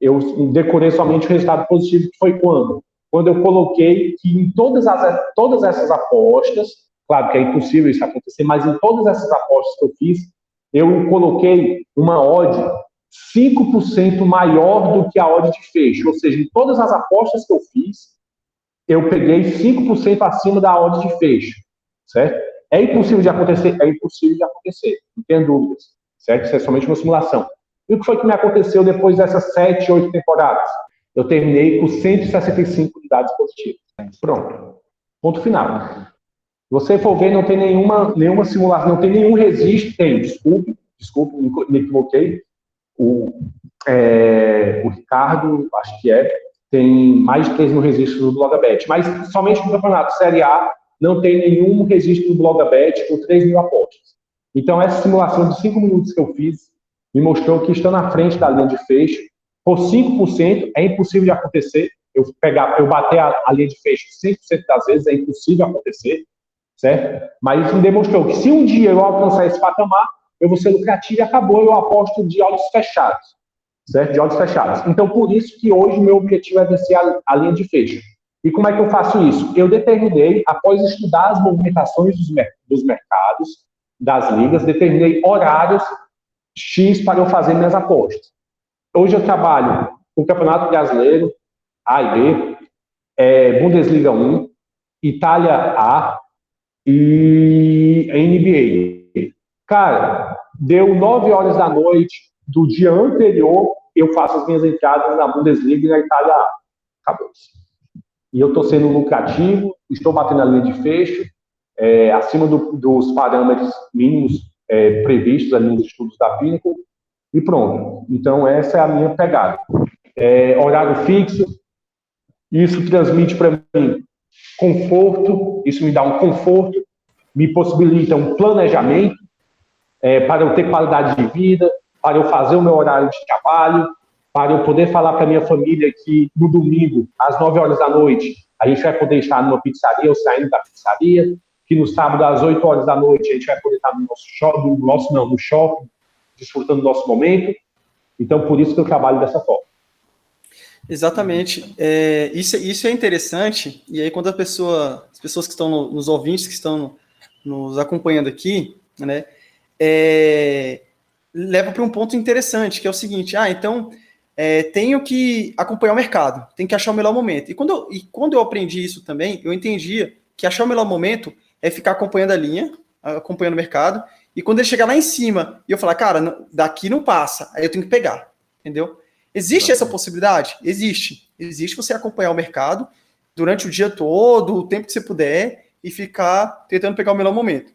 Speaker 2: Eu decorei somente o resultado positivo, que foi quando? Quando eu coloquei que em todas, as, todas essas apostas, claro que é impossível isso acontecer, mas em todas essas apostas que eu fiz, eu coloquei uma odd 5% maior do que a odd de fecho. Ou seja, em todas as apostas que eu fiz, eu peguei 5% acima da odd de fecho. Certo? É impossível de acontecer? É impossível de acontecer, não tem dúvidas certo? Isso é somente uma simulação. E o que foi que me aconteceu depois dessas sete, oito temporadas? Eu terminei com 165 unidades positivas. Pronto. Ponto final. Você for ver, não tem nenhuma, nenhuma simulação, não tem nenhum registro. Tem, desculpe, desculpe, me equivoquei. O, é, o Ricardo, acho que é, tem mais de 3 mil registros no Blogabet. Mas somente no campeonato Série A não tem nenhum registro no Blogabet com 3 mil apostas. Então, essa simulação de 5 minutos que eu fiz me mostrou que estando na frente da linha de fecho, por 5% é impossível de acontecer. Eu pegar, eu bater a, a linha de fecho 100% das vezes é impossível acontecer, certo? Mas isso me demonstrou que se um dia eu alcançar esse patamar, eu vou ser lucrativo e acabou, eu aposto de olhos fechados, certo? De olhos fechados. Então, por isso que hoje meu objetivo é vencer a, a linha de fecho. E como é que eu faço isso? Eu determinei, após estudar as movimentações dos, dos mercados, das ligas, determinei horários X para eu fazer minhas apostas. Hoje eu trabalho com Campeonato Brasileiro, A e B, é, Bundesliga 1, Itália A e NBA. Cara, deu 9 horas da noite do dia anterior, eu faço as minhas entradas na Bundesliga e na Itália A. Acabou. E eu estou sendo lucrativo, estou batendo a linha de fecho, é, acima do, dos parâmetros mínimos é, previstos ali nos estudos da Pinnacle, e pronto. Então, essa é a minha pegada. É, horário fixo, isso transmite para mim conforto, isso me dá um conforto, me possibilita um planejamento é, para eu ter qualidade de vida, para eu fazer o meu horário de trabalho, para eu poder falar para minha família que no domingo, às 9 horas da noite, a gente vai poder estar numa pizzaria ou saindo da pizzaria, que no sábado às 8 horas da noite a gente vai poder estar no nosso shopping, no nosso, não, no shopping, desfrutando do nosso momento. Então, por isso que eu trabalho dessa forma.
Speaker 4: Exatamente. É, isso, isso é interessante. E aí, quando a pessoa, as pessoas que estão no, nos ouvintes, que estão no, nos acompanhando aqui, né, é, leva para um ponto interessante, que é o seguinte: ah, então é, tenho que acompanhar o mercado, tenho que achar o melhor momento. E quando, eu, e quando eu aprendi isso também, eu entendia que achar o melhor momento é ficar acompanhando a linha, acompanhando o mercado, e quando ele chegar lá em cima e eu falar, cara, daqui não passa, aí eu tenho que pegar, entendeu? Existe essa possibilidade? Existe. Existe você acompanhar o mercado durante o dia todo, o tempo que você puder, e ficar tentando pegar o melhor momento.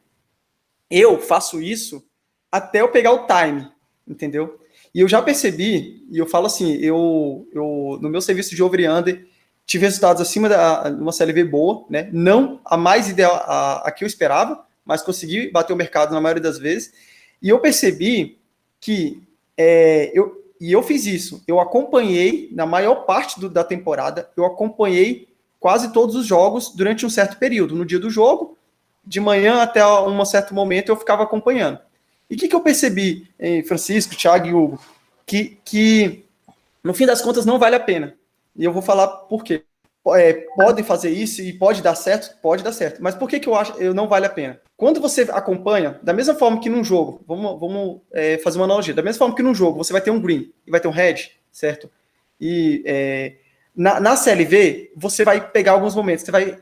Speaker 4: Eu faço isso até eu pegar o time, entendeu? E eu já percebi, e eu falo assim, eu, eu no meu serviço de over-under, tive resultados acima da uma CLV boa, né? Não a mais ideal a, a que eu esperava, mas consegui bater o mercado na maioria das vezes. E eu percebi que é, eu e eu fiz isso. Eu acompanhei na maior parte do, da temporada, eu acompanhei quase todos os jogos durante um certo período. No dia do jogo, de manhã até um certo momento, eu ficava acompanhando. E o que, que eu percebi, Francisco, Thiago e Hugo? Que, que, no fim das contas, não vale a pena. E eu vou falar por quê. É, podem fazer isso e pode dar certo? Pode dar certo. Mas por que, que eu acho que não vale a pena? Quando você acompanha, da mesma forma que num jogo, vamos, vamos é, fazer uma analogia, da mesma forma que num jogo você vai ter um green e vai ter um red, certo? E é, na, na CLV, você vai pegar alguns momentos, você vai,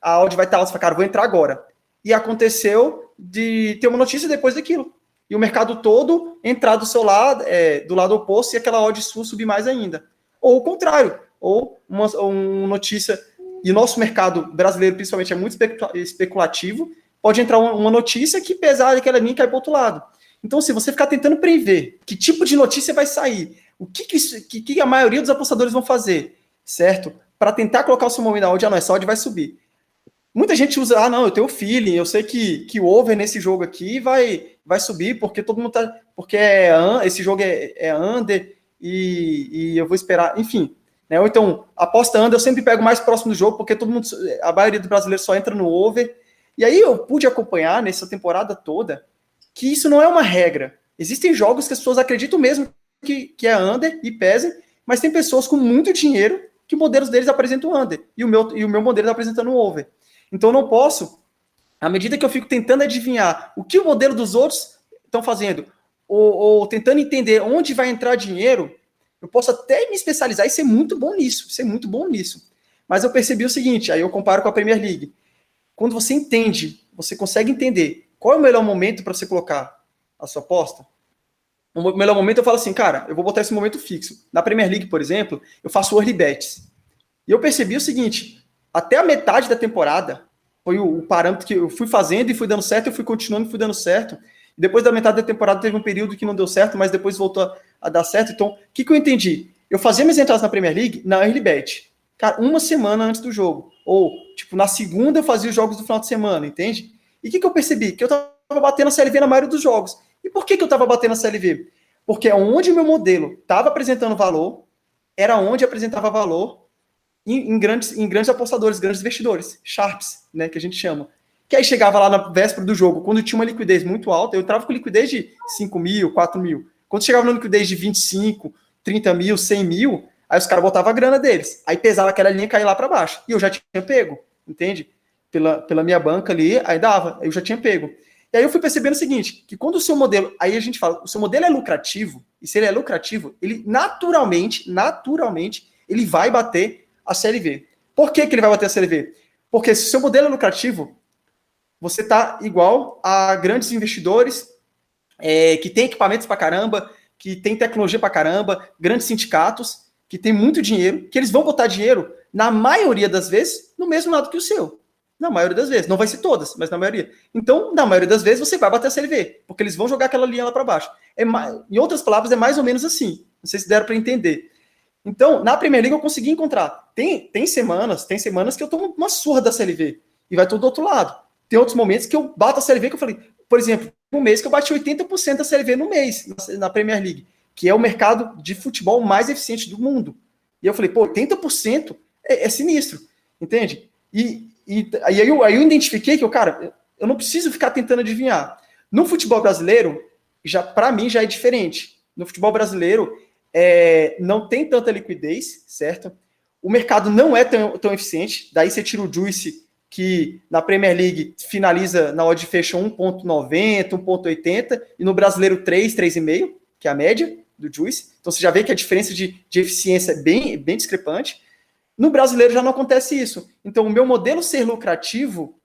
Speaker 4: a áudio vai estar você fala, cara, vou entrar agora. E aconteceu de ter uma notícia depois daquilo. E o mercado todo entrar do seu lado, é, do lado oposto, e aquela odd sua subir mais ainda. Ou o contrário, ou uma, uma notícia, e o nosso mercado brasileiro, principalmente, é muito especulativo, pode entrar uma notícia que, pesar aquela linha, cai para outro lado. Então, se você ficar tentando prever que tipo de notícia vai sair, o que, que, que a maioria dos apostadores vão fazer, certo? Para tentar colocar o seu momento onde a nossa odd vai subir. Muita gente usa, ah, não, eu tenho feeling, eu sei que, que o over nesse jogo aqui vai, vai subir, porque todo mundo tá. Porque é, esse jogo é, é under e, e eu vou esperar, enfim. Né? Ou então, aposta under, eu sempre pego mais próximo do jogo, porque todo mundo, a maioria do brasileiro só entra no over. E aí eu pude acompanhar nessa temporada toda que isso não é uma regra. Existem jogos que as pessoas acreditam mesmo que, que é under e pesem, mas tem pessoas com muito dinheiro que modelos deles apresentam under e o meu, e o meu modelo está apresentando over. Então não posso, à medida que eu fico tentando adivinhar o que o modelo dos outros estão fazendo, ou, ou, tentando entender onde vai entrar dinheiro, eu posso até me especializar e ser muito bom nisso, ser muito bom nisso. Mas eu percebi o seguinte, aí eu comparo com a Premier League. Quando você entende, você consegue entender qual é o melhor momento para você colocar a sua aposta, o melhor momento eu falo assim, cara, eu vou botar esse momento fixo. Na Premier League, por exemplo, eu faço early bets. E eu percebi o seguinte, até a metade da temporada, foi o, o, parâmetro que eu fui fazendo e fui dando certo, eu fui continuando e fui dando certo. Depois da metade da temporada teve um período que não deu certo, mas depois voltou a, dar certo. Então, o que, que eu entendi? Eu fazia minhas entradas na Premier League na early bet. Cara, uma semana antes do jogo. Ou, tipo, na segunda eu fazia os jogos do final de semana, entende? E o que, que eu percebi? Que eu tava batendo a CLV na maioria dos jogos. E por que, que eu tava batendo a CLV? Porque é onde o meu modelo estava apresentando valor, era onde apresentava valor em, em, grandes, em grandes apostadores, grandes investidores, sharps, né, que a gente chama. Que aí chegava lá na véspera do jogo, quando tinha uma liquidez muito alta, eu entrava com liquidez de 5 mil, 4 mil. Quando chegava na liquidez de 25, 30 mil, 100 mil, aí os caras botavam a grana deles. Aí pesava aquela linha e lá para baixo. E eu já tinha pego, entende? Pela, pela minha banca ali, aí dava, eu já tinha pego. E aí eu fui percebendo o seguinte, que quando o seu modelo, aí a gente fala, o seu modelo é lucrativo, e se ele é lucrativo, ele naturalmente, naturalmente, ele vai bater a CLV. Por que, que ele vai bater a CLV? Porque se o seu modelo é lucrativo, você está igual a grandes investidores é, que têm equipamentos para caramba, que têm tecnologia para caramba, grandes sindicatos, que têm muito dinheiro, que eles vão botar dinheiro, na maioria das vezes, no mesmo lado que o seu. Na maioria das vezes. Não vai ser todas, mas na maioria. Então, na maioria das vezes, você vai bater a CLV, porque eles vão jogar aquela linha lá para baixo. É mais, em outras palavras, é mais ou menos assim. Não sei se deram para entender. Então, na Premier League eu consegui encontrar. Tem, tem semanas, tem semanas que eu tomo uma surra da CLV e vai tudo do outro lado. Tem outros momentos que eu bato a CLV que eu falei, por exemplo, um mês que eu bati 80% da CLV no mês na, Premier League, que é o mercado de futebol mais eficiente do mundo. E eu falei, pô, 80% é, é sinistro, entende? E, e aí, eu, aí eu identifiquei que, eu, cara, eu não preciso ficar tentando adivinhar. No futebol brasileiro, já para mim já é diferente. No futebol brasileiro, é, não tem tanta liquidez, certo? O mercado não é tão, tão eficiente, daí você tira o Juice, que na Premier League finaliza na odd fecha 1.90, 1.80, e no brasileiro 3, 3,5, que é a média do Juice. Então você já vê que a diferença de, de eficiência é bem, bem discrepante. No brasileiro já não acontece isso. Então o meu modelo ser lucrativo,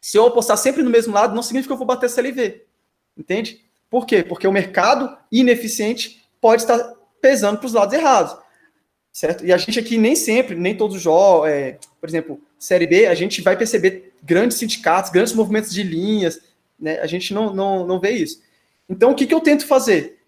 Speaker 4: se eu apostar sempre no mesmo lado, não significa que eu vou bater CLV. Entende? Por quê? Porque o mercado ineficiente pode estar pesando para os lados errados. Certo? E a gente aqui nem sempre, nem todos os jogos, é, por exemplo, Série B, a gente vai perceber grandes sindicatos, grandes movimentos de linhas, né? A gente não, não, não vê isso. Então, o que, que eu tento fazer?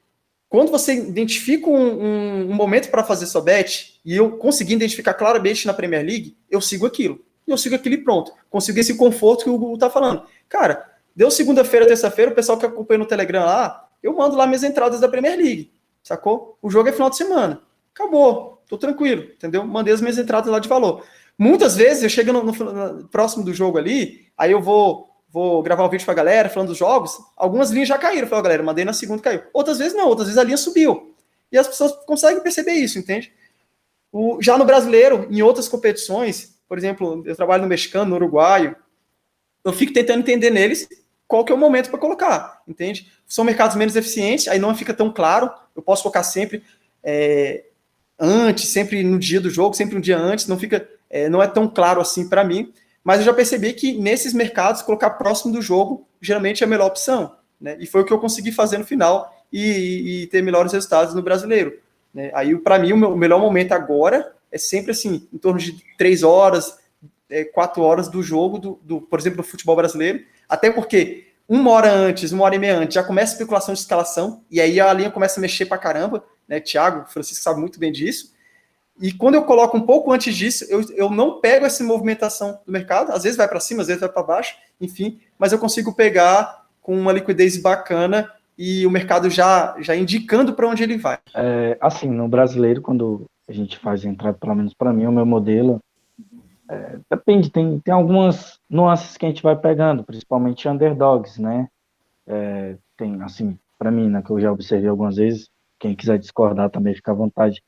Speaker 4: Quando você identifica um, um, um momento para fazer sua bet, e eu consegui identificar claramente na Premier League, eu sigo aquilo. E eu sigo aquilo e pronto. Consigo esse conforto que o Google está falando. Cara, deu segunda-feira, terça-feira, o pessoal que acompanha no Telegram lá, eu mando lá minhas entradas da Premier League sacou? O jogo é final de semana. Acabou, tô tranquilo, entendeu? Mandei as minhas entradas lá de valor. Muitas vezes eu chego no, no, no, próximo do jogo ali, aí eu vou vou gravar um vídeo pra galera falando dos jogos, algumas linhas já caíram. Falei, galera, mandei na segunda caiu. Outras vezes não, outras vezes a linha subiu. E as pessoas conseguem perceber isso, entende? O, já no brasileiro, em outras competições, por exemplo, eu trabalho no mexicano, no uruguaio, eu fico tentando entender neles qual que é o momento para colocar, entende? São mercados menos eficientes, aí não fica tão claro, eu posso colocar sempre é, antes, sempre no dia do jogo, sempre um dia antes, não fica, é, não é tão claro assim para mim, mas eu já percebi que nesses mercados, colocar próximo do jogo geralmente é a melhor opção, né? E foi o que eu consegui fazer no final e, e ter melhores resultados no brasileiro. Né? Aí, para mim, o, meu, o melhor momento agora é sempre assim, em torno de três horas, é, quatro horas do jogo, do, do, por exemplo, do futebol brasileiro, até porque uma hora antes, uma hora e meia antes, já começa a especulação de escalação, e aí a linha começa a mexer para caramba, né? Thiago, Francisco sabe muito bem disso. E quando eu coloco um pouco antes disso, eu, eu não pego essa movimentação do mercado, às vezes vai para cima, às vezes vai para baixo, enfim, mas eu consigo pegar com uma liquidez bacana e o mercado já, já indicando para onde ele vai.
Speaker 3: É, assim, no brasileiro, quando a gente faz entrada, pelo menos para mim, o meu modelo, é, depende, tem, tem algumas nuances que a gente vai pegando, principalmente underdogs, né? É, tem, assim, para mim, né, que eu já observei algumas vezes, quem quiser discordar também fica à vontade.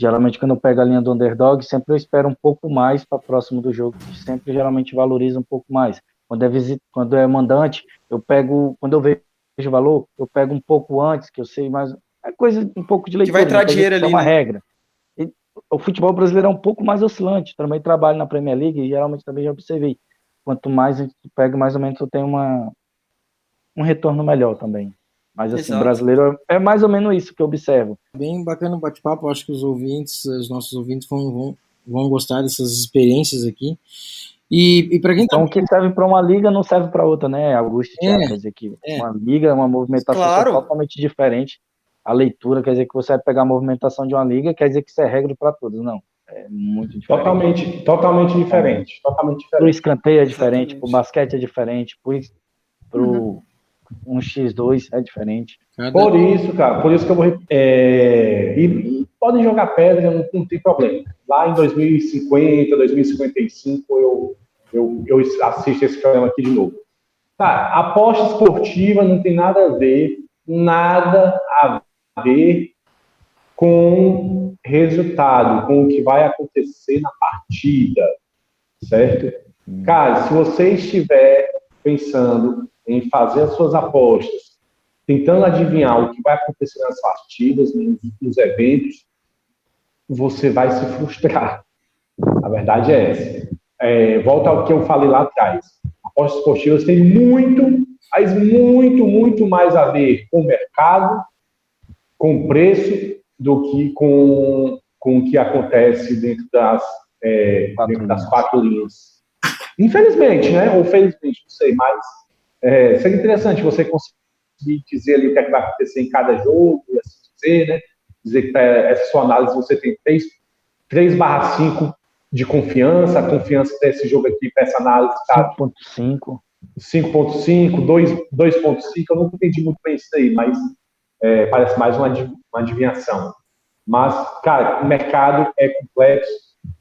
Speaker 3: Geralmente, quando eu pego a linha do underdog, sempre eu espero um pouco mais para próximo do jogo, sempre geralmente valoriza um pouco mais. Quando é, visit, quando é mandante, eu pego, quando eu vejo vejo valor, eu pego um pouco antes, que eu sei mais. É coisa um pouco de leitura.
Speaker 4: Que vai entrar dinheiro ali. É
Speaker 3: uma né? regra. E o futebol brasileiro é um pouco mais oscilante. Também trabalho na Premier League e geralmente também já observei. Quanto mais a gente pega, mais ou menos eu tenho uma, um retorno melhor também. Mas assim, Exato. brasileiro é mais ou menos isso que eu observo.
Speaker 1: Bem bacana o bate-papo, acho que os ouvintes, os nossos ouvintes vão, vão, vão gostar dessas experiências aqui. E, e para quem
Speaker 3: tá... Então, o que serve para uma liga não serve para outra, né, Augusto? É, quer dizer que é. uma liga é uma movimentação claro. totalmente diferente. A leitura quer dizer que você vai pegar a movimentação de uma liga, quer dizer que isso é regra para todos. Não. É muito diferente.
Speaker 2: Totalmente, totalmente diferente. Totalmente diferente.
Speaker 3: Pro escanteio é diferente, para o basquete é diferente, uhum. Um X2 é diferente.
Speaker 2: Por isso, cara, por isso que eu vou. É, e, e, podem jogar pedra, não, não tem problema. Lá em 2050, 2055, eu eu, eu assisto esse programa aqui de novo. Tá, aposta esportiva não tem nada a ver, nada a ver com resultado, com o que vai acontecer na partida, certo? Cara, se você estiver pensando em fazer as suas apostas, tentando adivinhar o que vai acontecer nas partidas, nos, nos eventos, você vai se frustrar. A verdade é essa é, volta ao que eu falei lá atrás. Apostas esportivas têm muito, mas muito, muito mais a ver com o mercado, com preço, do que com, com o que acontece dentro das, é, dentro das quatro linhas. Infelizmente, né? Ou felizmente, não sei, mas é, seria interessante você conseguir dizer ali o que, é que vai acontecer em cada jogo, assim dizer, né? Dizer que essa sua análise você tem 3, 3 barra 5 de confiança, a confiança desse jogo aqui para essa análise
Speaker 3: tá 5.5.
Speaker 2: 5.5, 2.5, eu nunca entendi muito bem isso aí, mas é, parece mais uma, uma adivinhação. Mas, cara, o mercado é complexo,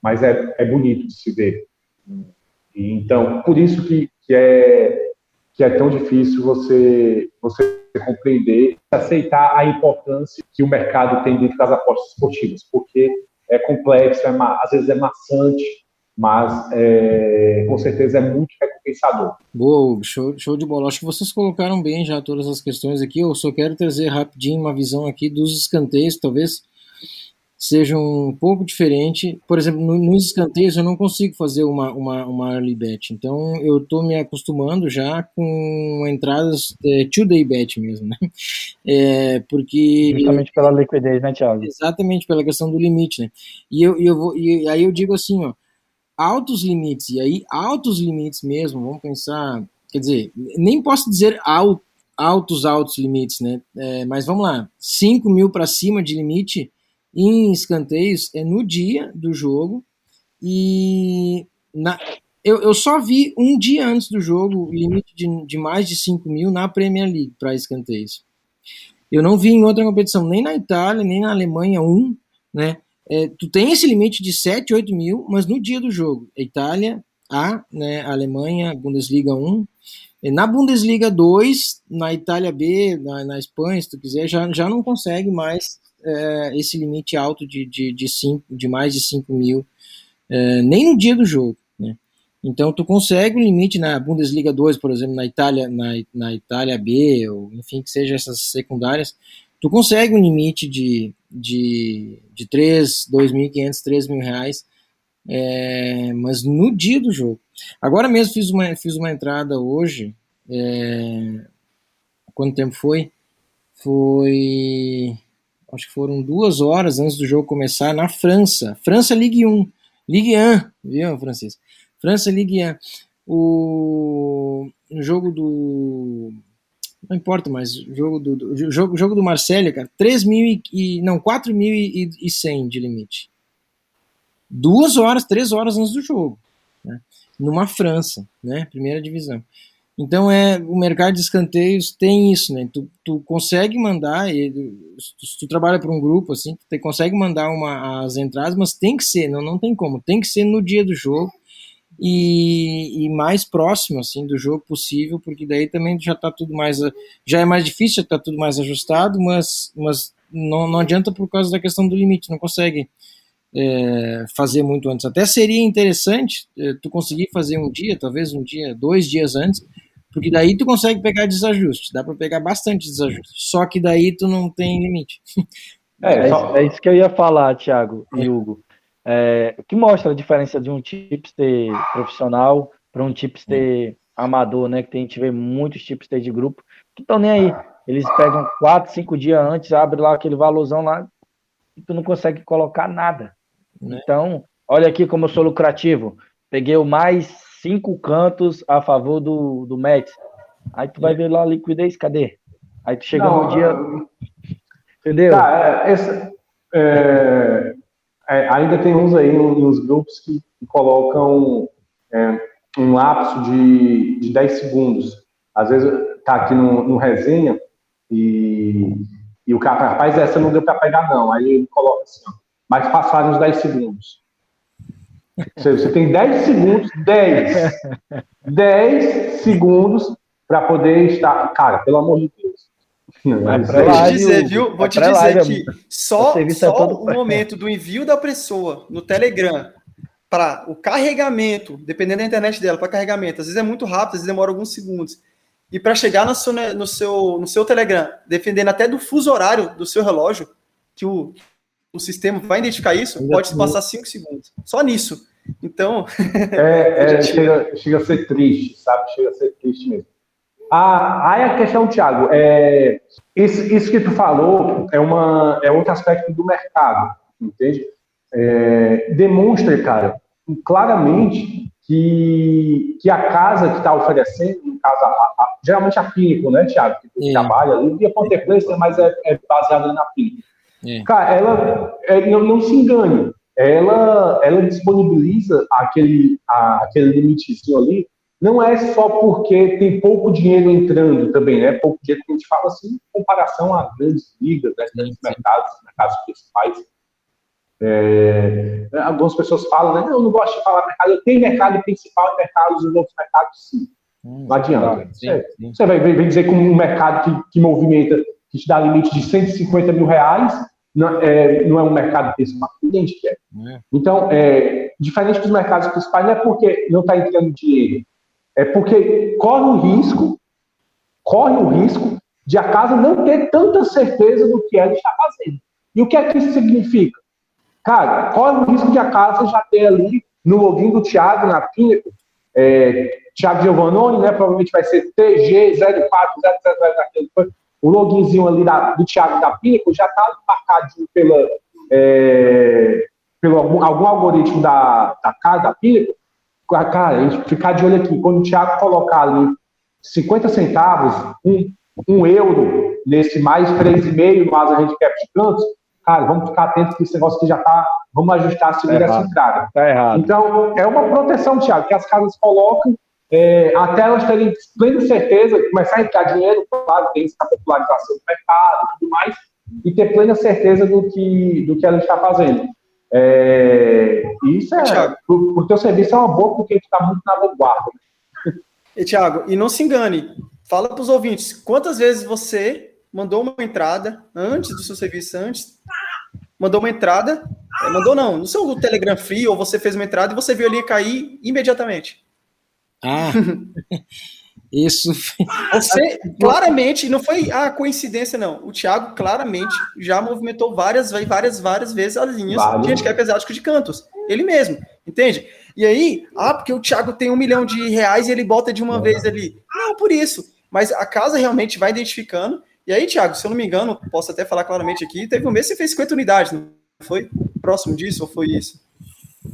Speaker 2: mas é, é bonito de se ver. E, então, por isso que, que, é, que é tão difícil você, você compreender, aceitar a importância que o mercado tem dentro das apostas esportivas, porque é complexo, é, às vezes é maçante, mas é, com certeza é muito recompensador.
Speaker 1: Boa, show, show de bola. Acho que vocês colocaram bem já todas as questões aqui. Eu só quero trazer rapidinho uma visão aqui dos escanteios, talvez seja um pouco diferente. Por exemplo, no, nos escanteios eu não consigo fazer uma, uma, uma early bet, então eu estou me acostumando já com entradas é, two-day bet mesmo, né? [laughs] É, porque...
Speaker 3: Justamente pela liquidez, né, Thiago?
Speaker 1: Exatamente, pela questão do limite, né? E, eu, eu vou, e aí eu digo assim, ó, altos limites, e aí altos limites mesmo, vamos pensar, quer dizer, nem posso dizer alto, altos, altos limites, né? É, mas vamos lá, 5 mil para cima de limite em escanteios é no dia do jogo e na, eu, eu só vi um dia antes do jogo limite de, de mais de 5 mil na Premier League para escanteios. Eu não vi em outra competição, nem na Itália, nem na Alemanha, um, né? é, tu tem esse limite de 7, 8 mil, mas no dia do jogo, Itália, A, né, Alemanha, Bundesliga 1, na Bundesliga 2, na Itália B, na, na Espanha, se tu quiser, já, já não consegue mais é, esse limite alto de, de, de, cinco, de mais de 5 mil, é, nem no dia do jogo. Né? Então, tu consegue o limite na Bundesliga 2, por exemplo, na Itália, na, na Itália B, ou enfim, que seja essas secundárias, tu consegue um limite de, de, de 3, 2.500, 3 mil reais, é, mas no dia do jogo. Agora mesmo fiz uma, fiz uma entrada hoje, é, quanto tempo foi? Foi, acho que foram duas horas antes do jogo começar, na França, França Ligue 1, Ligue 1, viu, Francisco? França Ligue 1. O, jogo do não importa mais, jogo do, do jogo, jogo do Marcelo, cara, 3 mil e, não, 4.100 de limite. Duas horas, três horas antes do jogo, né? numa França, né, primeira divisão. Então é o mercado de escanteios tem isso, né? Tu, tu consegue mandar, se tu trabalha para um grupo assim, tu consegue mandar uma, as entradas, mas tem que ser, não, não tem como, tem que ser no dia do jogo e, e, mais próximo assim do jogo possível, porque daí também já está tudo mais já é mais difícil, já está tudo mais ajustado, mas mas não, não adianta por causa da questão do limite, não consegue é, fazer muito antes. Até seria interessante é, tu conseguir fazer um dia, talvez um dia, dois dias antes, porque daí tu consegue pegar desajuste, dá para pegar bastante desajuste. Só que daí tu não tem limite. [laughs]
Speaker 3: É, é, é isso que eu ia falar, Thiago e Hugo é, que mostra a diferença de um tipster profissional para um tipster amador, né? Que tem, a gente vê muitos tipsters de grupo que estão nem aí. Eles pegam quatro, cinco dias antes, abre lá aquele valorzão lá e tu não consegue colocar nada. Né? Então, olha aqui como eu sou lucrativo. Peguei o mais cinco cantos a favor do, do Mets. Aí tu vai ver lá a liquidez, cadê? Aí tu chega não, no dia. Entendeu?
Speaker 2: Tá, é, esse, é, é, ainda tem uns aí nos grupos que, que colocam é, um lapso de, de 10 segundos. Às vezes tá aqui no, no resenha e, e o cara, rapaz, essa não deu para pegar não. Aí ele coloca assim, ó, mas passaram os 10 segundos. Você, tem 10 segundos, 10, 10 segundos para poder estar. Cara, pelo amor de Deus.
Speaker 4: Mas vou te dizer, viu? Vou te dizer que só, só o momento do envio da pessoa no Telegram para o carregamento, dependendo da internet dela, para carregamento, às vezes é muito rápido, às vezes demora alguns segundos. E para chegar no seu, no, seu, no seu Telegram, dependendo até do fuso horário do seu relógio, que o, o sistema vai identificar isso, pode se passar cinco segundos. Só nisso. Então.
Speaker 2: É, é chega, chega a ser triste, sabe? Chega a ser triste mesmo. Ah, aí a questão, Thiago, é, isso, isso, que tu falou é, uma, é outro aspecto do mercado, entende? É, demonstra, cara, claramente que, que a casa que está oferecendo, no caso, a, a, geralmente a Pinnacle, né, Thiago, que é. trabalha ali, e a Ponteplacer, mas é, é baseada na Pinnacle. É. Cara, ela é, não, não, se engane, ela, ela disponibiliza aquele, a, aquele limitezinho ali não é só porque tem pouco dinheiro entrando também, né? Pouco dinheiro que a gente fala assim, em comparação a grandes ligas, né? grandes mercados, mercados principais. É, algumas pessoas falam, né? Eu não gosto de falar mercado. Eu tenho mercado principal e mercados e outros mercados, sim. Hum, não adianta. Sim, sim. Você vai, vai dizer que um mercado que, que movimenta, que te dá limite de 150 mil reais, não é, não é um mercado principal. Ninguém quer. É. Então, é, diferente dos mercados principais, não é porque não está entrando dinheiro é porque corre o risco, corre o risco de a casa não ter tanta certeza do que ela está fazendo. E o que é que isso significa? Cara, corre o risco de a casa já ter ali no login do Thiago, na Pinnacle, é, Thiago Giovannoni, né? Provavelmente vai ser TG0400, o loginzinho ali da, do Thiago da Pinnacle já está marcadinho pela, é, pelo algum, algum algoritmo da, da casa da Pinnacle cara, a gente ficar de olho aqui, quando o Thiago colocar ali 50 centavos, um, um euro nesse mais 3,5 no asa handicap de cantos, cara, vamos ficar atentos que esse negócio aqui já tá, vamos ajustar a segunda tá entrada.
Speaker 3: Tá errado.
Speaker 2: Então, é uma proteção, Thiago, que as casas colocam é, até elas terem plena certeza, começar a entrar dinheiro, claro, tem essa popularização do mercado e tudo mais, e ter plena certeza do que, do que ela está fazendo. É, isso é, o, o teu serviço é uma boa porque a gente está muito na vanguarda.
Speaker 4: E, Thiago, e não se engane, fala para os ouvintes, quantas vezes você mandou uma entrada antes do seu serviço, antes, mandou uma entrada, é, mandou não, no seu Telegram Free, ou você fez uma entrada e você viu ali cair imediatamente.
Speaker 1: Ah, [laughs] isso.
Speaker 4: Você [laughs] claramente, não foi a coincidência, não. O Thiago claramente já movimentou várias, várias, várias vezes as linhas vale. de handicap exótico de cantos. Ele mesmo, entende? E aí, ah, porque o Thiago tem um milhão de reais e ele bota de uma é. vez ali. Não, por isso. Mas a casa realmente vai identificando. E aí, Thiago, se eu não me engano, posso até falar claramente aqui, teve um mês que você fez 50 unidades, não foi? Próximo disso ou foi isso?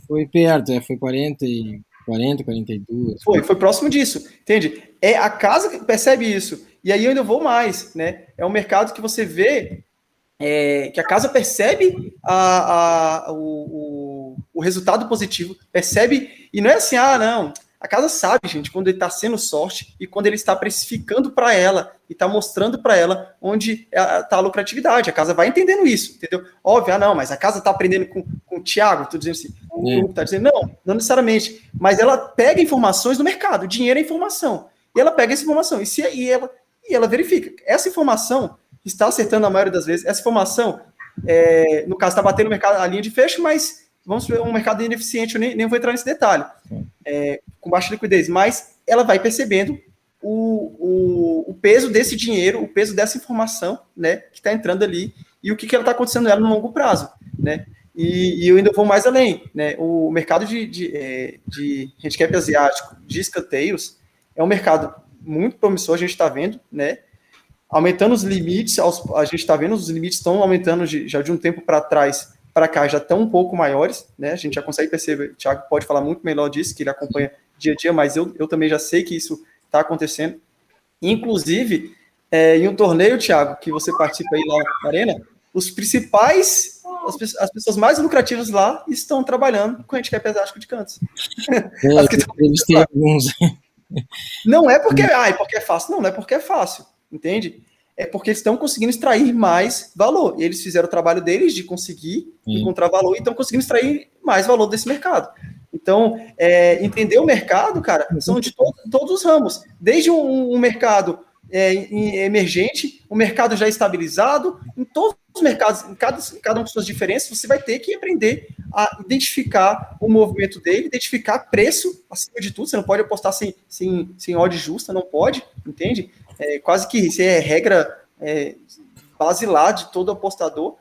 Speaker 1: Foi perto, é, foi 40 e 40, 42.
Speaker 4: Foi, foi próximo disso, entende? É a casa que percebe isso. E aí eu ainda vou mais, né? É um mercado que você vê é, que a casa percebe a, a, o, o, o, resultado positivo, percebe, e não é assim, ah, não, a casa sabe, gente, quando ele está sendo sorte e quando ele está precificando para ela e está mostrando para ela onde está a lucratividade. A casa vai entendendo isso, entendeu? Óbvio, ah, não, mas a casa está aprendendo com, com o Thiago, estou dizendo assim, o está dizendo, não, não necessariamente, mas ela pega informações do mercado, dinheiro é informação, e ela pega essa informação e, se, e, ela, e ela verifica. Essa informação está acertando a maioria das vezes, essa informação, é, no caso, está batendo no mercado a linha de fecho, mas vamos ver um mercado ineficiente, eu nem, nem vou entrar nesse detalhe, é, com baixa liquidez, mas ela vai percebendo o, o, o, peso desse dinheiro, o peso dessa informação, né, que está entrando ali, e o que, que ela está acontecendo nela no longo prazo, né, e, e, eu ainda vou mais além, né, o mercado de, de, é, de handicap asiático, de escanteios, é um mercado muito promissor, a gente está vendo, né, aumentando os limites, a gente está vendo os limites estão aumentando de, já de um tempo para trás, para cá já estão um pouco maiores, né? A gente já consegue perceber, o Thiago pode falar muito melhor disso, que ele acompanha dia a dia, mas eu, eu também já sei que isso está acontecendo. Inclusive, é, em um torneio, Thiago, que você participa aí lá na Arena, os principais, as, as pessoas mais lucrativas lá estão trabalhando com handicap exático de cantos. É, [laughs] alguns. Não é porque, é porque é fácil, não, não é porque é fácil, entende? É porque eles estão conseguindo extrair mais valor. E eles fizeram o trabalho deles de conseguir Sim. encontrar valor e estão conseguindo extrair mais valor desse mercado. Então, é, entender o mercado, cara, são de to todos os ramos. Desde um, um mercado é, emergente, um mercado já estabilizado, em todos os mercados, em cada, em cada um com suas diferenças, você vai ter que aprender a identificar o movimento dele, identificar preço acima de tudo. Você não pode apostar sem, sem, sem odd justa, não pode, entende? É, quase que isso é regra é, basilar de todo apostador,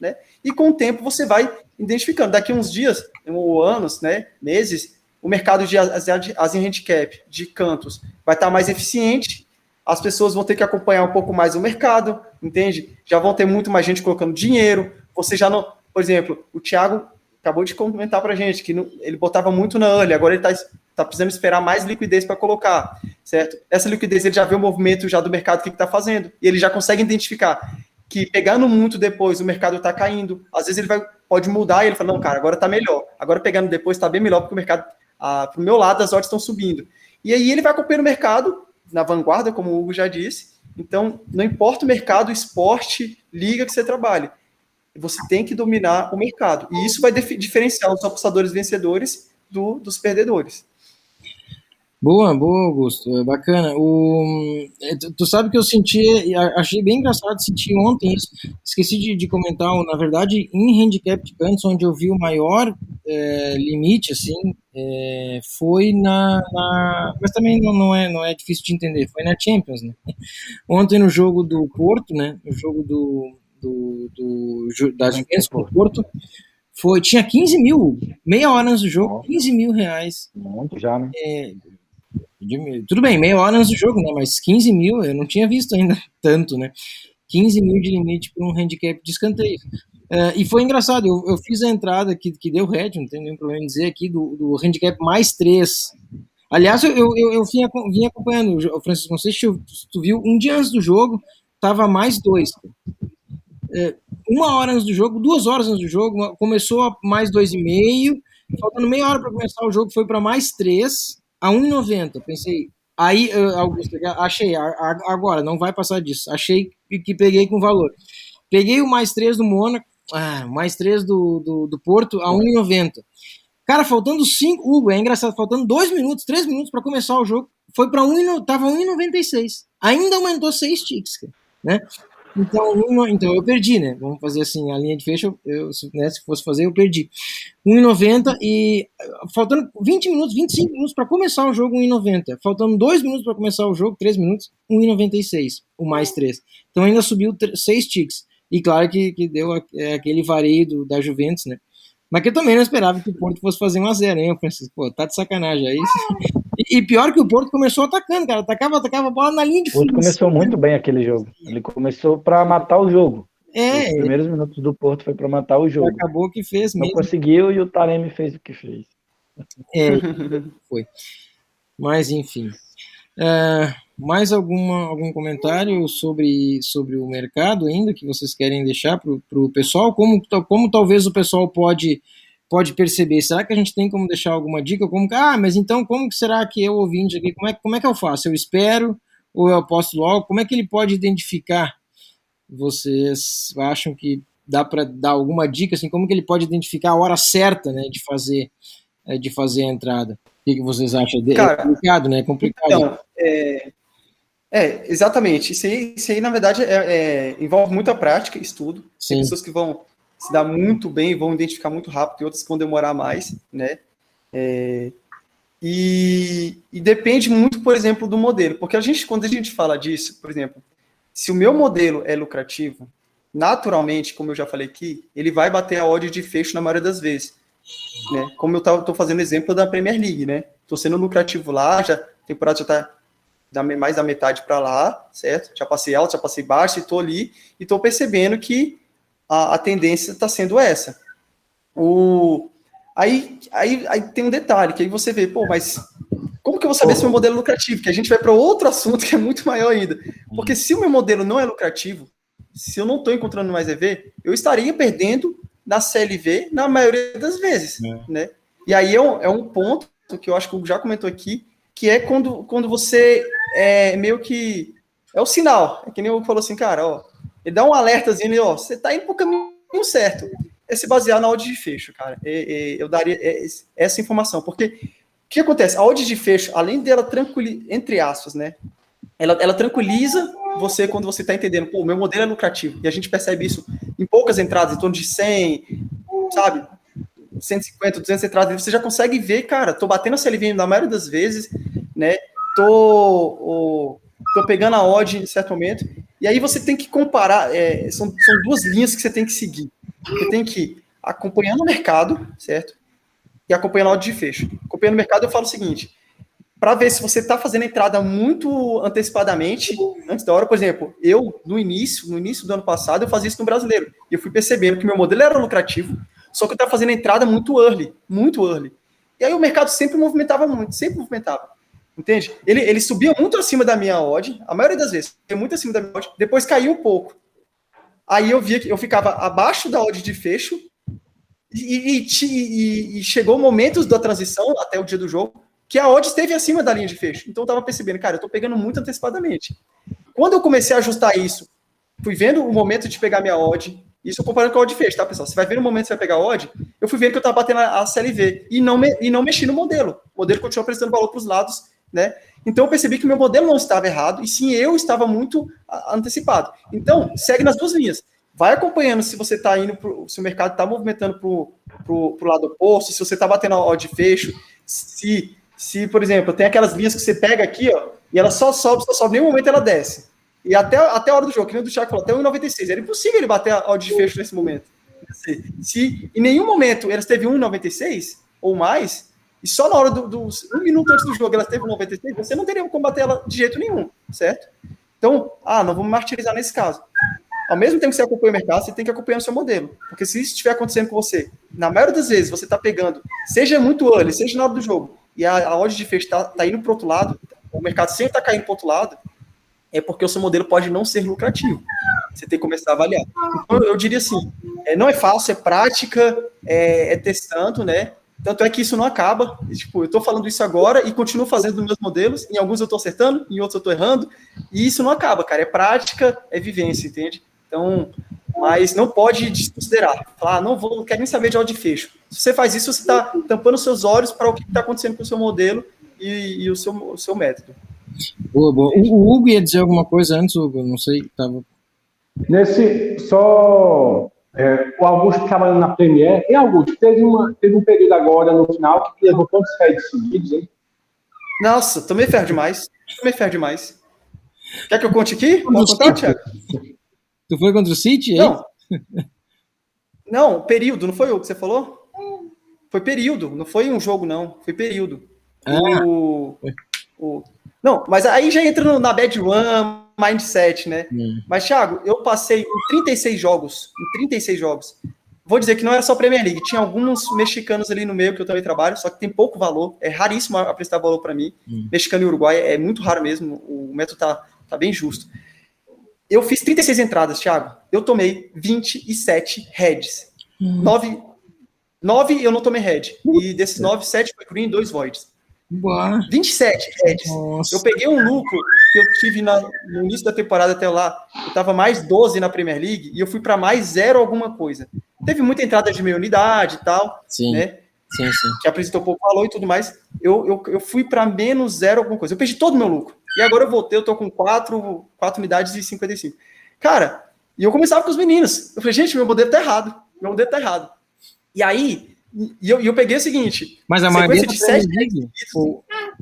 Speaker 4: né? E com o tempo você vai identificando. Daqui uns dias, ou anos, né, meses, o mercado de Asian Handicap, de cantos, vai estar mais eficiente, as pessoas vão ter que acompanhar um pouco mais o mercado, entende? Já vão ter muito mais gente colocando dinheiro, você já não... Por exemplo, o Thiago acabou de comentar para gente que não, ele botava muito na early, agora ele está tá precisando esperar mais liquidez para colocar, certo? Essa liquidez ele já vê o movimento já do mercado que está fazendo e ele já consegue identificar que pegando muito depois o mercado está caindo, às vezes ele vai pode mudar e ele fala não cara agora está melhor, agora pegando depois está bem melhor porque o mercado ah, para o meu lado as ordens estão subindo e aí ele vai acompanhando o mercado na vanguarda como o Hugo já disse, então não importa o mercado, esporte, liga que você trabalhe você tem que dominar o mercado. E isso vai diferenciar os apostadores vencedores do, dos perdedores.
Speaker 1: Boa, boa, Augusto. É bacana. O, é, tu, sabe que eu senti, achei bem engraçado sentir ontem isso. Esqueci de, de comentar, na verdade, em handicap de cantos, onde eu vi o maior é, limite, assim, é, foi na, na, Mas também não, não, é, não é difícil de entender, foi na Champions, né? Ontem no jogo do Porto, né? No jogo do, do, do da Juventus com o Porto, foi, tinha 15 mil, meia hora antes do jogo, 15 mil reais.
Speaker 3: Muito já, né? É,
Speaker 1: tudo bem, meia hora antes do jogo, né? Mas 15 mil, eu não tinha visto ainda [laughs] tanto, né? 15 mil de limite para um handicap de escanteio. Uh, e foi engraçado, eu, eu, fiz a entrada que, que deu red, não tem nenhum problema em dizer aqui, do, do handicap mais 3. Aliás, eu, eu, eu vim, vim acompanhando, o Francisco, não sei se tu, tu viu, um dia antes do jogo, tava mais dois é, uma hora antes do jogo, duas horas antes do jogo, começou a mais dois e meio, faltando meia hora para começar o jogo, foi para mais três, a 1,90. Pensei, aí, Augusto, achei, agora, não vai passar disso. Achei que peguei com valor. Peguei o mais três do Mônaco, ah, mais 3 do, do, do Porto a 1,90. Cara, faltando 5. Hugo, é engraçado, faltando 2 minutos, 3 minutos para começar o jogo. Foi para 1, tava 1,96. Ainda aumentou 6 ticks, né? Então, uma, então eu perdi, né? Vamos fazer assim, a linha de fecho, eu, né, se fosse fazer, eu perdi. 1,90 e faltando 20 minutos, 25 minutos para começar o jogo, 1,90. Faltando 2 minutos para começar o jogo, 3 minutos, 1,96, o mais 3. Então ainda subiu 6 ticks. E claro que, que deu é, aquele vareio do, da Juventus, né? Mas que eu também não esperava que o Porto fosse fazer 1x0, hein? Pensei, pô, tá de sacanagem aí. E, e, pior que o Porto começou atacando, cara. Atacava, atacava a bola na linha de
Speaker 3: fundo. O Porto começou muito bem aquele jogo. Ele começou para matar o jogo. É. Os primeiros minutos do Porto foi para matar o jogo.
Speaker 1: Acabou que fez mesmo.
Speaker 3: Não conseguiu e o Taremi fez o que fez.
Speaker 1: É, [laughs] foi. Mas enfim. Uh, mais alguma, algum comentário sobre, sobre o mercado ainda que vocês querem deixar para o pessoal? Como, como talvez o pessoal pode, pode perceber? Será que a gente tem como deixar alguma dica? Como, ah, mas então como que será que eu ouvindo aqui, como é, como é que eu faço? Eu espero ou eu aposto logo? Como é que ele pode identificar? Vocês acham que dá para dar alguma dica assim? Como que ele pode identificar a hora certa, né, de fazer é, de fazer a entrada? O que, vocês acham? É Cara, é complicado, né? É complicado. Então,
Speaker 4: é, é, exatamente. Isso aí, isso aí na verdade, é, é, envolve muita prática, estudo. Sim. Tem pessoas que vão se dar muito bem, vão identificar muito rápido, e outras que vão demorar mais, né? É, e, e, depende muito, por exemplo, do modelo. Porque a gente, quando a gente fala disso, por exemplo, se o meu modelo é lucrativo, naturalmente, como eu já falei aqui, ele vai bater a odd de fecho na maioria das vezes. Né? Como eu estou fazendo exemplo da Premier League, né? Estou sendo lucrativo lá, já, a temporada já está da, mais da metade para lá, certo? Já passei alto, já passei baixo, estou ali e estou percebendo que a, a tendência está sendo essa. O, aí, aí, aí tem um detalhe, que aí você vê, pô, mas como que eu vou saber se o meu modelo é lucrativo? Que a gente vai para outro assunto que é muito maior ainda. Porque se o meu modelo não é lucrativo, se eu não estou encontrando mais EV, eu estaria perdendo na CLV na maioria das vezes, é. né? E aí é um, é um ponto que eu acho que o já comentou aqui, que é quando, quando você é meio que. É o sinal. É que nem eu falou assim, cara, ó. Ele dá um alertazinho, ó, você tá indo pro caminho certo. É se basear na odd de fecho, cara. É, é, eu daria é, essa informação. Porque o que acontece? A odd de fecho, além dela tranquilizar, entre aspas, né? Ela, ela tranquiliza você quando você está entendendo, pô, meu modelo é lucrativo. E a gente percebe isso em poucas entradas, em torno de 100, sabe? 150, 200 entradas, você já consegue ver, cara, tô batendo a CLV na maioria das vezes, né? Tô, tô pegando a odd em certo momento, e aí você tem que comparar, é, são, são duas linhas que você tem que seguir. Você tem que acompanhando o mercado, certo? E acompanhando a odd de fecho. Acompanhando o mercado, eu falo o seguinte, para ver se você está fazendo a entrada muito antecipadamente, antes da hora, por exemplo, eu, no início, no início do ano passado, eu fazia isso no brasileiro, e eu fui percebendo que meu modelo era lucrativo, só que eu estava fazendo entrada muito early, muito early. E aí o mercado sempre movimentava muito, sempre movimentava. Entende? Ele, ele subia muito acima da minha odd, a maioria das vezes, muito acima da minha odd, depois caiu um pouco. Aí eu via que eu ficava abaixo da odd de fecho, e, e, e, e chegou momentos da transição, até o dia do jogo, que a odd esteve acima da linha de fecho. Então eu estava percebendo, cara, eu estou pegando muito antecipadamente. Quando eu comecei a ajustar isso, fui vendo o momento de pegar minha odd, isso comparando com a odd fecho, tá, pessoal? Você vai ver no momento que você vai pegar a odd, eu fui vendo que eu estava batendo a CLV e não, me, e não mexi no modelo. O modelo continuou apresentando valor para os lados, né? Então eu percebi que meu modelo não estava errado, e sim eu estava muito antecipado. Então, segue nas duas linhas. Vai acompanhando se você está indo, pro, se o mercado está movimentando para o lado oposto, se você está batendo a odd fecho, se, se, por exemplo, tem aquelas linhas que você pega aqui, ó, e ela só sobe, só sobe, nenhum momento ela desce. E até, até a hora do jogo, que nem o do Thiago falou, até 1,96. Era impossível ele bater a odd de fecho nesse momento. Se, se em nenhum momento elas teve 1,96 ou mais, e só na hora do, do, um minuto antes do jogo elas teve 1,96, você não teria como combater ela de jeito nenhum, certo? Então, ah, não vamos martirizar nesse caso. Ao mesmo tempo que você acompanha o mercado, você tem que acompanhar o seu modelo. Porque se isso estiver acontecendo com você, na maioria das vezes você está pegando, seja muito early, seja na hora do jogo, e a, a odd de fecho está tá indo para o outro lado, o mercado sempre está caindo para o outro lado, é porque o seu modelo pode não ser lucrativo. Você tem que começar a avaliar. Então, eu diria assim, é, não é fácil, é prática, é, é, testando, né? Tanto é que isso não acaba. Tipo, eu estou falando isso agora e continuo fazendo meus modelos. Em alguns eu estou acertando, em outros eu estou errando. E isso não acaba, cara. É prática, é vivência, entende? Então, mas não pode desconsiderar. Falar, ah, não vou, quero nem saber de áudio de fecho. Se você faz isso, você está tampando seus olhos para o que está acontecendo com o seu modelo e, e o, seu, o seu método.
Speaker 1: Boa, boa. O, Hugo ia dizer alguma coisa antes, Hugo, não sei, tava...
Speaker 2: Nesse, só é, o Augusto trabalhando na Premiere. E Augusto, teve, uma, teve um período agora no final que levou quantos heads seguidos, hein?
Speaker 4: Nossa, tomei ferro demais. Tomei ferro demais. Quer que eu conte aqui? Pode contar, Thiago?
Speaker 1: Tu foi contra o City?
Speaker 4: É não. [laughs] Não, período, não foi o que você falou? Foi período, não foi um jogo, não. Foi período. Ah. O, o, não, mas aí já entra na bad run, mindset, né? Hum. Mas, Thiago, eu passei em 36 jogos, em 36 jogos. Vou dizer que não era só Premier League, tinha alguns mexicanos ali no meio que eu também trabalho, só que tem pouco valor, é raríssimo aprestar valor para mim. Hum. Mexicano e Uruguai é muito raro mesmo, o método tá, tá bem justo. Eu fiz 36 entradas, Thiago. Eu tomei 27 heads. Hum. 9, 9 eu não tomei head. E desses 9, 7 foi green e 2 voids. Boa. 27 heads. Nossa. Eu peguei um lucro que eu tive na, no início da temporada até lá. Eu tava mais 12 na Premier League e eu fui para mais zero alguma coisa. Teve muita entrada de meia unidade e tal, sim. né? Sim, sim. Que apresentou pouco valor e tudo mais. Eu, eu, eu fui para menos zero alguma coisa. Eu perdi todo o meu lucro. E agora eu voltei, eu tô com 4, 4 unidades e 55. Cara, e eu começava com os meninos. Eu falei, gente, meu modelo tá errado. Meu modelo tá errado. E aí, e eu, eu peguei o seguinte.
Speaker 1: Mas a maioria da Premier League.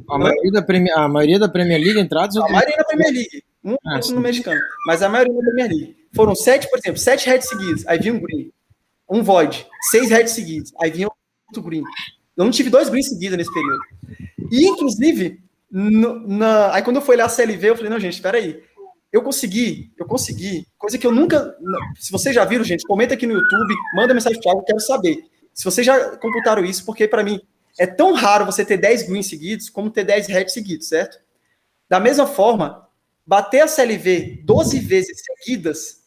Speaker 1: a, maioria da Premier, a maioria da Premier League entrados.
Speaker 4: A maioria da Premier League. Um ah, no mexicano. Mas a maioria da Premier League. Foram sete, por exemplo, sete heads seguidos. Aí vinha um green. Um void. Seis heads seguidos. Aí vinha outro green. Eu não tive dois greens seguidos nesse período. E, inclusive, no, na, aí quando eu fui olhar a CLV, eu falei, não, gente, espera aí. Eu consegui, eu consegui, coisa que eu nunca. Se vocês já viram, gente, comenta aqui no YouTube, manda mensagem para eu quero saber. Se vocês já computaram isso, porque para mim é tão raro você ter 10 greens seguidos como ter 10 reds seguidos, certo? Da mesma forma, bater a CLV 12 vezes seguidas,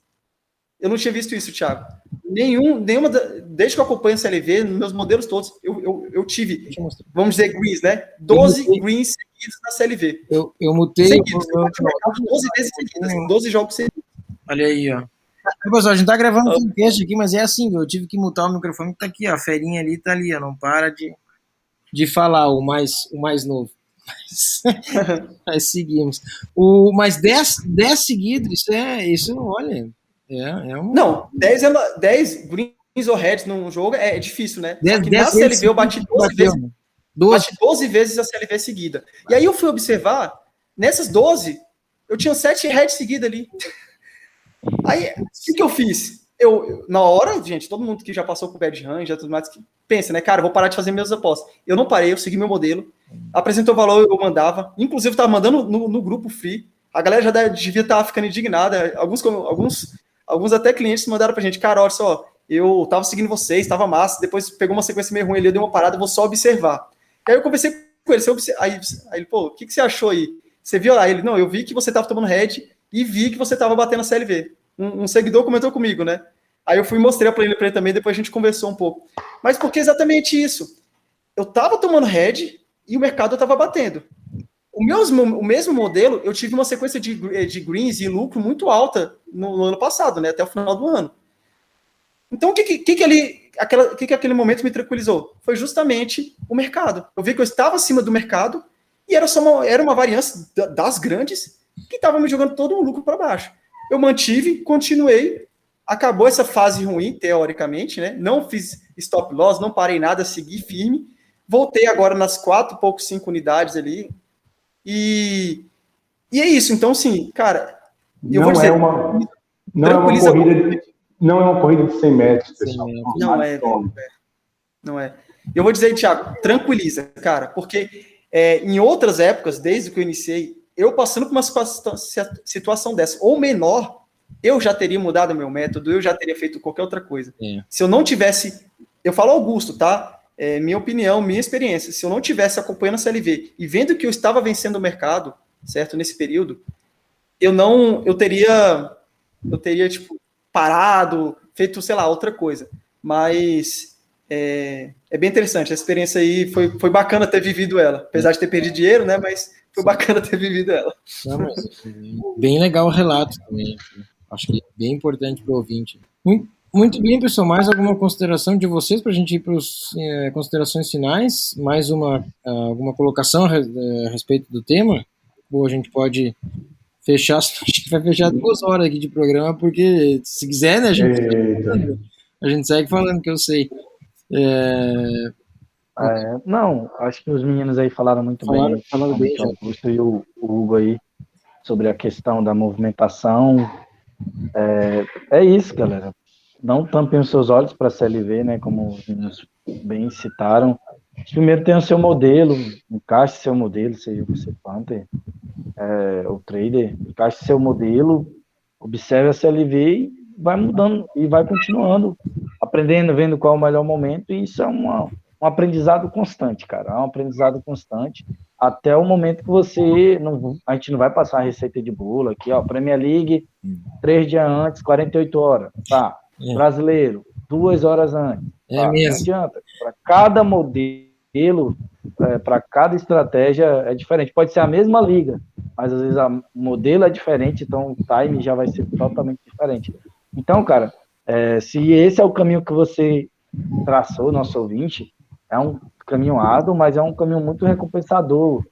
Speaker 4: eu não tinha visto isso, Thiago. Nenhum, nenhuma, desde que eu acompanho a CLV, nos meus modelos todos, eu, eu, eu tive, vamos dizer, greens, né? 12 greens seguidos na CLV.
Speaker 1: Eu, eu mutei. Seguidos, eu,
Speaker 4: eu, 12 vezes seguidas, 12 jogos seguidos.
Speaker 1: Olha aí, ó. Pessoal, a gente tá gravando um podcast aqui, mas é assim, eu tive que mutar o microfone, tá aqui, ó, a ferinha ali tá ali, ó, não para de, de falar, o mais, o mais novo. Mas, [laughs] mas seguimos. O, mas 10, 10 seguidos, isso é, isso, olha, é, é um...
Speaker 4: Não, 10, é 10 greens ou heads num jogo é difícil, né? 10, Só que na CLV eu bati 12 vezes, 12. bati 12 vezes a CLV seguida. E aí eu fui observar, nessas 12, eu tinha 7 heads seguidas ali. [laughs] Aí, o que, eu fiz? Eu, na hora, gente, todo mundo que já passou por bad run, já tudo mais, pensa, né, cara, vou parar de fazer meus apostas. Eu não parei, eu segui meu modelo, apresentou valor, eu mandava, inclusive estava mandando no, no, grupo free. A galera já devia estar tá ficando indignada. Alguns, alguns, alguns até clientes mandaram pra gente, cara, olha só, eu tava seguindo vocês, tava massa, depois pegou uma sequência meio ruim ali, eu dei uma parada, vou só observar. E aí eu conversei com ele, aí, aí ele, pô, o que, que você achou aí? Você viu lá? Ele, não, eu vi que você tava tomando head e vi que você tava batendo a CLV um, um seguidor comentou comigo, né? Aí eu fui e mostrei a planilha para ele também, depois a gente conversou um pouco. Mas porque exatamente isso. Eu estava tomando head e o mercado estava batendo. O mesmo, o mesmo modelo, eu tive uma sequência de, de greens e lucro muito alta no, no ano passado, né? Até o final do ano. Então, o que, que, que, aquela, que, que aquele momento me tranquilizou? Foi justamente o mercado. Eu vi que eu estava acima do mercado e era só uma, era uma variância das grandes que estava me jogando todo o lucro para baixo. Eu mantive, continuei. Acabou essa fase ruim, teoricamente, né? Não fiz stop loss, não parei nada, segui firme. Voltei agora nas quatro, pouco cinco unidades ali. E, e é isso. Então, sim, cara,
Speaker 2: eu não vou dizer. É uma, não, é uma corrida de, não é uma corrida de 100 metros, pessoal.
Speaker 4: Não é, não é. Não é. Eu vou dizer, Thiago, tranquiliza, cara, porque é, em outras épocas, desde que eu iniciei, eu passando por uma situação dessa, ou menor, eu já teria mudado meu método, eu já teria feito qualquer outra coisa. É. Se eu não tivesse, eu falo Augusto, tá? É minha opinião, minha experiência. Se eu não tivesse acompanhando a CLV e vendo que eu estava vencendo o mercado, certo, nesse período, eu não, eu teria, eu teria tipo parado, feito, sei lá, outra coisa. Mas é, é bem interessante. A experiência aí foi, foi bacana ter vivido ela, apesar de ter perdido dinheiro, né? Mas foi bacana ter vivido ela.
Speaker 1: Não, bem legal o relato também. Acho que é bem importante para o ouvinte. Muito, muito bem, pessoal. Mais alguma consideração de vocês para a gente ir para as é, considerações finais? Mais uma alguma colocação a, a, respeito do tema? Ou a gente pode fechar? [laughs] A gente vai fechar duas horas aqui de programa, porque se quiser, né, a gente, a gente segue falando, que eu sei. É...
Speaker 3: É, não, acho que os meninos aí falaram muito falaram, bem. Falaram bem, o Augusto e o, o Hugo aí, sobre a questão da movimentação. É, é isso, galera. Não tampem os seus olhos para a CLV, né? Como os meninos bem citaram. Primeiro tem o seu modelo, encaixe seu modelo, seja você Panther, é, o trader, encaixe seu modelo, observe a CLV e vai mudando e vai continuando, aprendendo, vendo qual é o melhor momento, e isso é uma, um aprendizado constante, cara. É um aprendizado constante até o momento que você não, a gente não vai passar a receita de bolo aqui, ó, Premier League, três dias antes, 48 horas, tá? É. Brasileiro, duas horas antes.
Speaker 1: É tá? mesmo.
Speaker 3: Não adianta. Para cada modelo, é, para cada estratégia é diferente. Pode ser a mesma liga, mas às vezes o modelo é diferente, então o time já vai ser totalmente diferente. Então, cara, é, se esse é o caminho que você traçou, nosso ouvinte, é um caminho árduo, mas é um caminho muito recompensador.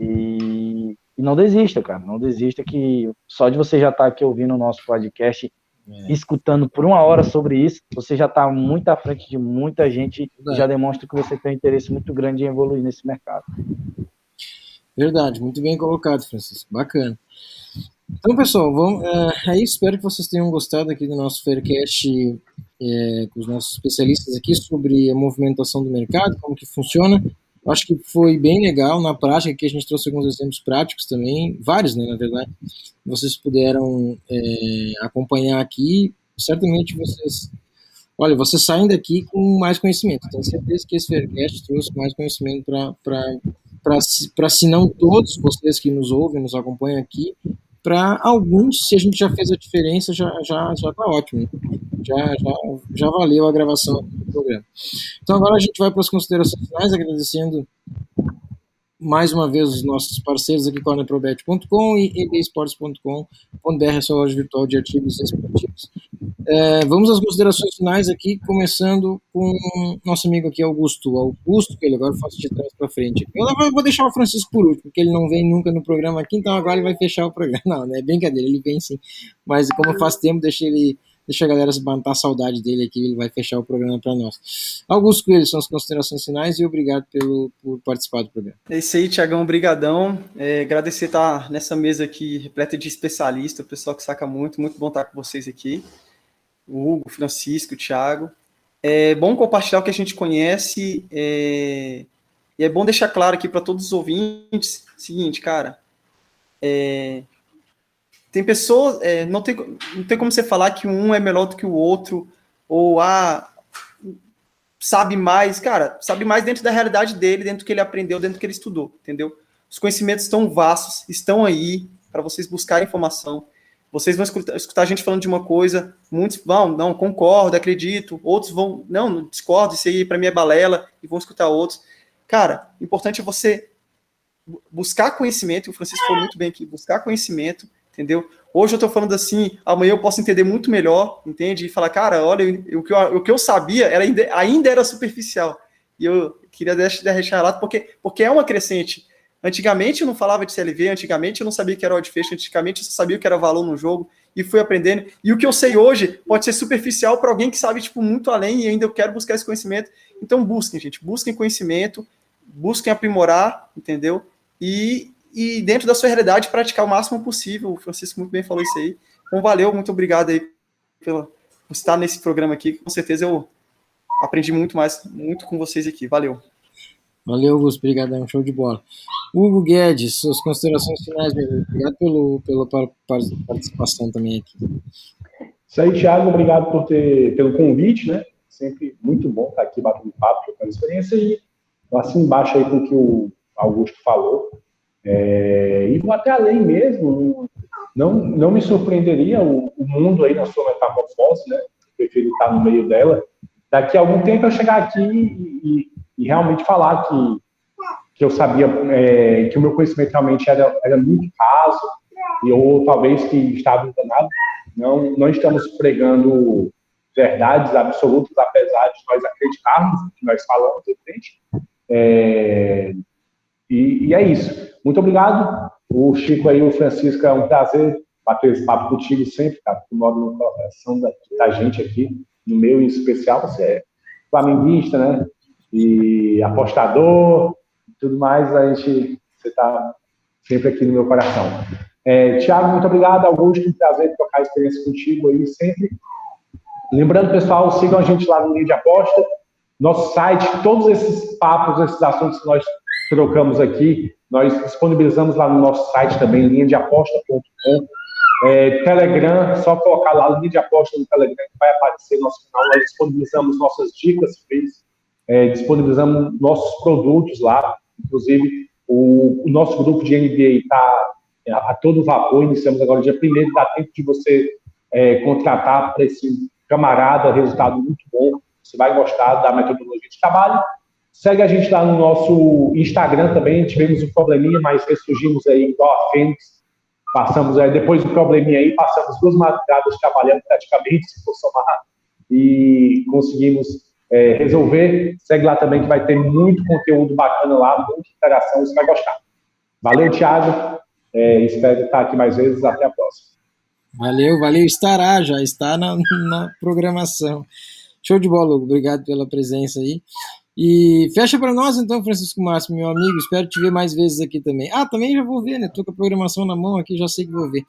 Speaker 3: E, e não desista, cara. Não desista que só de você já estar tá aqui ouvindo o nosso podcast, é. escutando por uma hora sobre isso, você já está muito à frente de muita gente e já demonstra que você tem um interesse muito grande em evoluir nesse mercado.
Speaker 1: Verdade, muito bem colocado, Francisco. Bacana. Então, pessoal, vamos, é, é isso. Espero que vocês tenham gostado aqui do nosso Faircast é, com os nossos especialistas aqui sobre a movimentação do mercado, como que funciona. Acho que foi bem legal na prática, que a gente trouxe alguns exemplos práticos também, vários, né, na verdade. Vocês puderam é, acompanhar aqui. Certamente vocês, olha, vocês saem daqui com mais conhecimento. Tenho certeza que esse Faircast trouxe mais conhecimento para, se não todos vocês que nos ouvem, nos acompanham aqui, para alguns, se a gente já fez a diferença, já já já tá ótimo. Já, já, já valeu a gravação do programa. Então agora a gente vai para as considerações finais, agradecendo mais uma vez os nossos parceiros aqui, cornerprobet.com e ebesports.com.br, sua loja virtual de artigos esportivos. É, vamos às considerações finais aqui, começando com nosso amigo aqui, Augusto. Augusto, que ele agora faz de trás para frente. Eu vou deixar o Francisco por último, porque ele não vem nunca no programa aqui, então agora ele vai fechar o programa. [laughs] Não, não é brincadeira, ele vem sim. Mas como faz tempo, deixa ele Deixa a galera se matar a saudade dele aqui, ele vai fechar o programa para nós. Augusto Coelho, são as considerações finais e obrigado pelo, por participar do programa.
Speaker 4: É isso aí, Tiagão, brigadão. É, agradecer estar nessa mesa aqui repleta de especialistas, o pessoal que saca muito, muito bom estar com vocês aqui. O Hugo, Francisco, o Thiago. É bom compartilhar o que a gente conhece é, e é bom deixar claro aqui para todos os ouvintes, seguinte, cara, é, tem pessoas, é, não, tem, não tem como você falar que um é melhor do que o outro, ou ah, sabe mais, cara, sabe mais dentro da realidade dele, dentro do que ele aprendeu, dentro do que ele estudou, entendeu? Os conhecimentos estão vastos, estão aí para vocês buscarem informação. Vocês vão escutar, escutar, a gente falando de uma coisa, muitos vão, não, concordo, acredito, outros vão, não, discordo, isso aí para mim é balela, e vão escutar outros. Cara, o importante é você buscar conhecimento, o Francisco falou muito bem aqui, buscar conhecimento, entendeu? Hoje eu estou falando assim, amanhã eu posso entender muito melhor, entende? E falar, cara, olha, o que eu, o que eu sabia era, ainda era superficial. E eu queria deixar, relato porque, porque é uma crescente. Antigamente eu não falava de CLV, antigamente eu não sabia que era odd fecho, antigamente eu só sabia que era valor no jogo e fui aprendendo. E o que eu sei hoje pode ser superficial para alguém que sabe tipo muito além e ainda eu quero buscar esse conhecimento. Então busquem, gente, busquem conhecimento, busquem aprimorar, entendeu? E, e dentro da sua realidade praticar o máximo possível. O Francisco muito bem falou isso aí. Então, valeu, muito obrigado aí pela, por estar nesse programa aqui. Com certeza eu aprendi muito mais, muito com vocês aqui. Valeu.
Speaker 1: Valeu, Augusto. Obrigado, é um show de bola. Hugo Guedes, suas considerações finais, meu Obrigado pelo, pela participação também aqui.
Speaker 2: Isso aí, Thiago. Obrigado por ter, pelo convite, né? Sempre muito bom estar aqui batendo papo, trocando experiência. E assim embaixo aí com o que o Augusto falou. É, e vou até além mesmo, não, não me surpreenderia o, o mundo aí na sua metamorfose, né? Prefiro estar no meio dela. Daqui a algum tempo eu chegar aqui e, e, e realmente falar que, que eu sabia, é, que o meu conhecimento realmente era, era muito raso, e ou talvez que estava enganado, Não, não estamos pregando verdades absolutas, apesar de nós acreditarmos que nós falamos, evidente. É, e, e, é isso. Muito obrigado. O Chico aí, o Francisco, é um prazer bater esse papo contigo sempre, cara. Tu mora no coração da, da gente aqui, no meu em especial. Você é flamenguista, né? E apostador, tudo mais. A gente, você está sempre aqui no meu coração. É, Tiago, muito obrigado. Augusto, um prazer trocar experiência contigo aí sempre. Lembrando, pessoal, sigam a gente lá no Linha de Aposta, nosso site, todos esses papos, esses assuntos que nós trocamos aqui, nós disponibilizamos lá no nosso site também, linhadeaposta.com. É, Telegram, só colocar lá linha de aposta no Telegram que vai aparecer no nosso canal. Nós disponibilizamos nossas dicas, é, disponibilizamos nossos produtos lá. Inclusive, o, o nosso grupo de NBA está a, a, todo vapor. Iniciamos agora dia 1 dá tempo de você é, contratar para esse camarada, resultado muito bom. Você vai gostar da metodologia de trabalho. Segue a gente lá no nosso Instagram também. Tivemos um probleminha, mas ressurgimos aí igual a Fênix. Passamos aí, depois do probleminha aí, passamos duas madrugadas trabalhando praticamente, se for somar, e conseguimos é, resolver. Segue lá também que vai ter muito conteúdo bacana lá, muita interação, você vai gostar. Valeu, Thiago. É, espero estar aqui mais vezes. Até a próxima.
Speaker 1: Valeu, valeu. Estará, já está na, na programação. Show de bola, Hugo. Obrigado pela presença aí. E fecha para nós então, Francisco Márcio, meu amigo. Espero te ver mais vezes aqui também. Ah, também já vou ver, né? Tô com a programação na mão aqui, já sei que vou ver.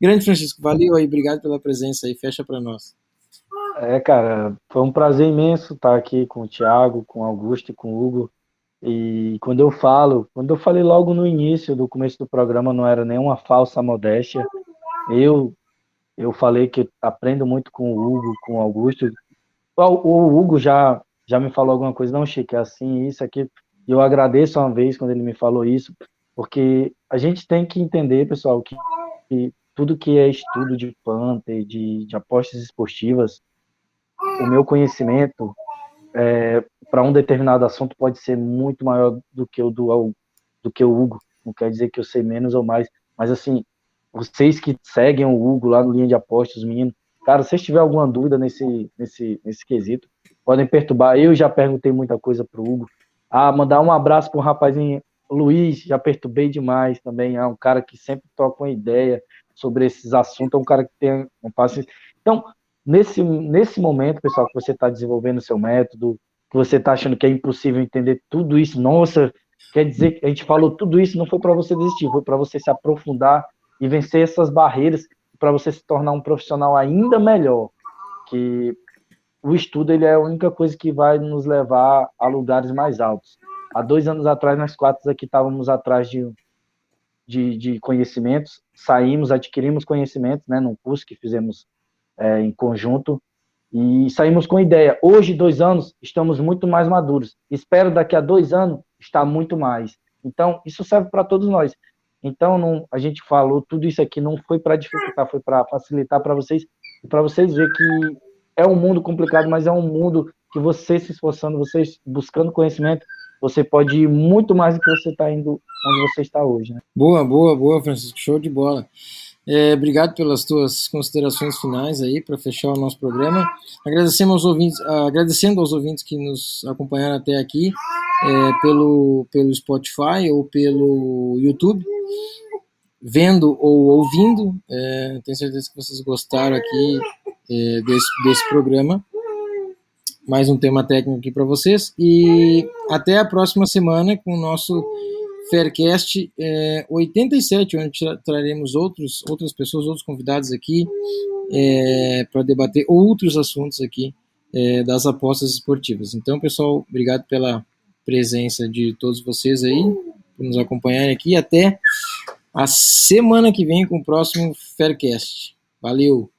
Speaker 1: Grande Francisco, valeu aí, obrigado pela presença aí. Fecha para nós.
Speaker 3: É, cara, foi um prazer imenso estar aqui com o Thiago, com o Augusto e com o Hugo. E quando eu falo, quando eu falei logo no início do começo do programa, não era nenhuma falsa modéstia. Eu eu falei que aprendo muito com o Hugo, com o Augusto. O, Hugo já, já me falou alguma coisa, não, Chico, é assim, isso, aqui. E eu agradeço uma vez quando ele me falou isso, porque a gente tem que entender, pessoal, que, que tudo que é estudo de Panther, de, de apostas esportivas, o meu conhecimento é, para um determinado assunto pode ser muito maior do que o do, do que o Hugo. Não quer dizer que eu sei menos ou mais, mas assim, vocês que seguem o Hugo lá no linha de apostas, meninos, cara, se tiver alguma dúvida nesse, nesse, nesse quesito, podem perturbar. Eu já perguntei muita coisa pro Hugo. Ah, mandar um abraço pro rapazinho Luiz, já perturbei demais também. É um cara que sempre troca uma ideia sobre esses assuntos, é um cara que tem um passe. Então, nesse, nesse momento, pessoal, que você está desenvolvendo o seu método, que você está achando que é impossível entender tudo isso, nossa, quer dizer que a gente falou tudo isso, não foi para você desistir, foi para você se aprofundar e vencer essas barreiras para você se tornar um profissional ainda melhor. Que o estudo ele é a única coisa que vai nos levar a lugares mais altos. Há dois anos atrás, nós quatro aqui estávamos atrás de, de, de, conhecimentos, saímos, adquirimos conhecimentos, né, num curso que fizemos é, em conjunto, e saímos com ideia. Hoje, dois anos, estamos muito mais maduros. Espero daqui a dois anos estar muito mais. Então, isso serve para todos nós. Então, não, a gente falou tudo isso aqui não foi para dificultar, foi para facilitar para vocês e para vocês ver que é um mundo complicado, mas é um mundo que você se esforçando, vocês buscando conhecimento, você pode ir muito mais do que você está indo onde você está hoje. Né?
Speaker 1: Boa, boa, boa, Francisco, show de bola. É, obrigado pelas tuas considerações finais aí para fechar o nosso programa. Agradecemos aos ouvintes, agradecendo aos ouvintes que nos acompanharam até aqui é, pelo, pelo Spotify ou pelo YouTube vendo ou ouvindo. É, tenho certeza que vocês gostaram aqui é, desse, desse programa. Mais um tema técnico aqui para vocês. E até a próxima semana com o nosso Faircast é, 87, onde tra traremos outros, outras pessoas, outros convidados aqui é, para debater outros assuntos aqui é, das apostas esportivas. Então, pessoal, obrigado pela presença de todos vocês aí, por nos acompanharem aqui. Até a semana que vem com o próximo Faircast. Valeu!